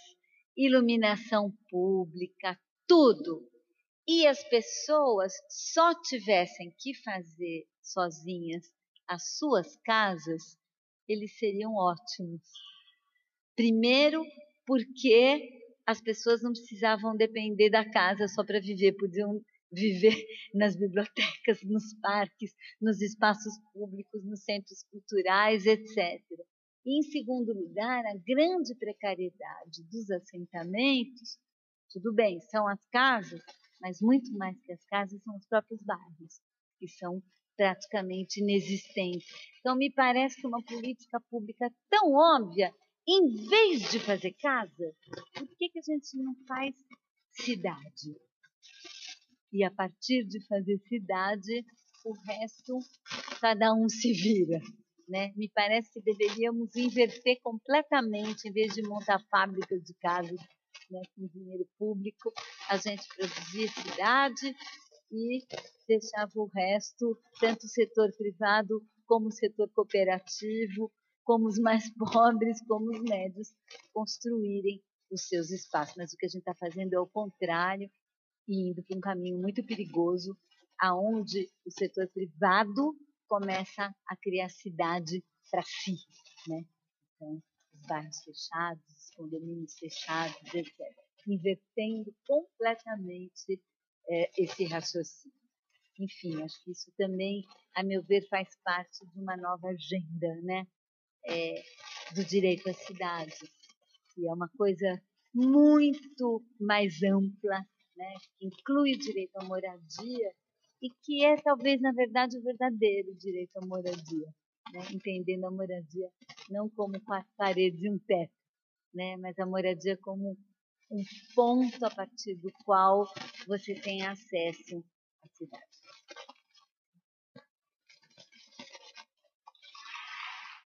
iluminação pública, tudo. E as pessoas só tivessem que fazer sozinhas as suas casas, eles seriam ótimos. Primeiro, porque as pessoas não precisavam depender da casa só para viver, podiam viver nas bibliotecas, nos parques, nos espaços públicos, nos centros culturais, etc. E, em segundo lugar, a grande precariedade dos assentamentos, tudo bem, são as casas, mas muito mais que as casas são os próprios bairros, que são praticamente inexistentes. Então, me parece que uma política pública tão óbvia, em vez de fazer casa, por que, que a gente não faz cidade? E a partir de fazer cidade, o resto cada um se vira. Né? Me parece que deveríamos inverter completamente, em vez de montar fábricas de casas né, com dinheiro público, a gente produzia cidade e deixava o resto, tanto o setor privado como o setor cooperativo, como os mais pobres, como os médios, construírem os seus espaços. Mas o que a gente está fazendo é o contrário, e indo para um caminho muito perigoso, aonde o setor privado começa a criar cidade para si, né? Então, os bairros fechados, os condomínios fechados, etc. Invertendo completamente é, esse raciocínio. Enfim, acho que isso também, a meu ver, faz parte de uma nova agenda, né? É, do direito à cidade, que é uma coisa muito mais ampla né, que inclui o direito à moradia e que é talvez, na verdade, o verdadeiro direito à moradia, né, entendendo a moradia não como quatro paredes e um teto, né, mas a moradia como um ponto a partir do qual você tem acesso à cidade.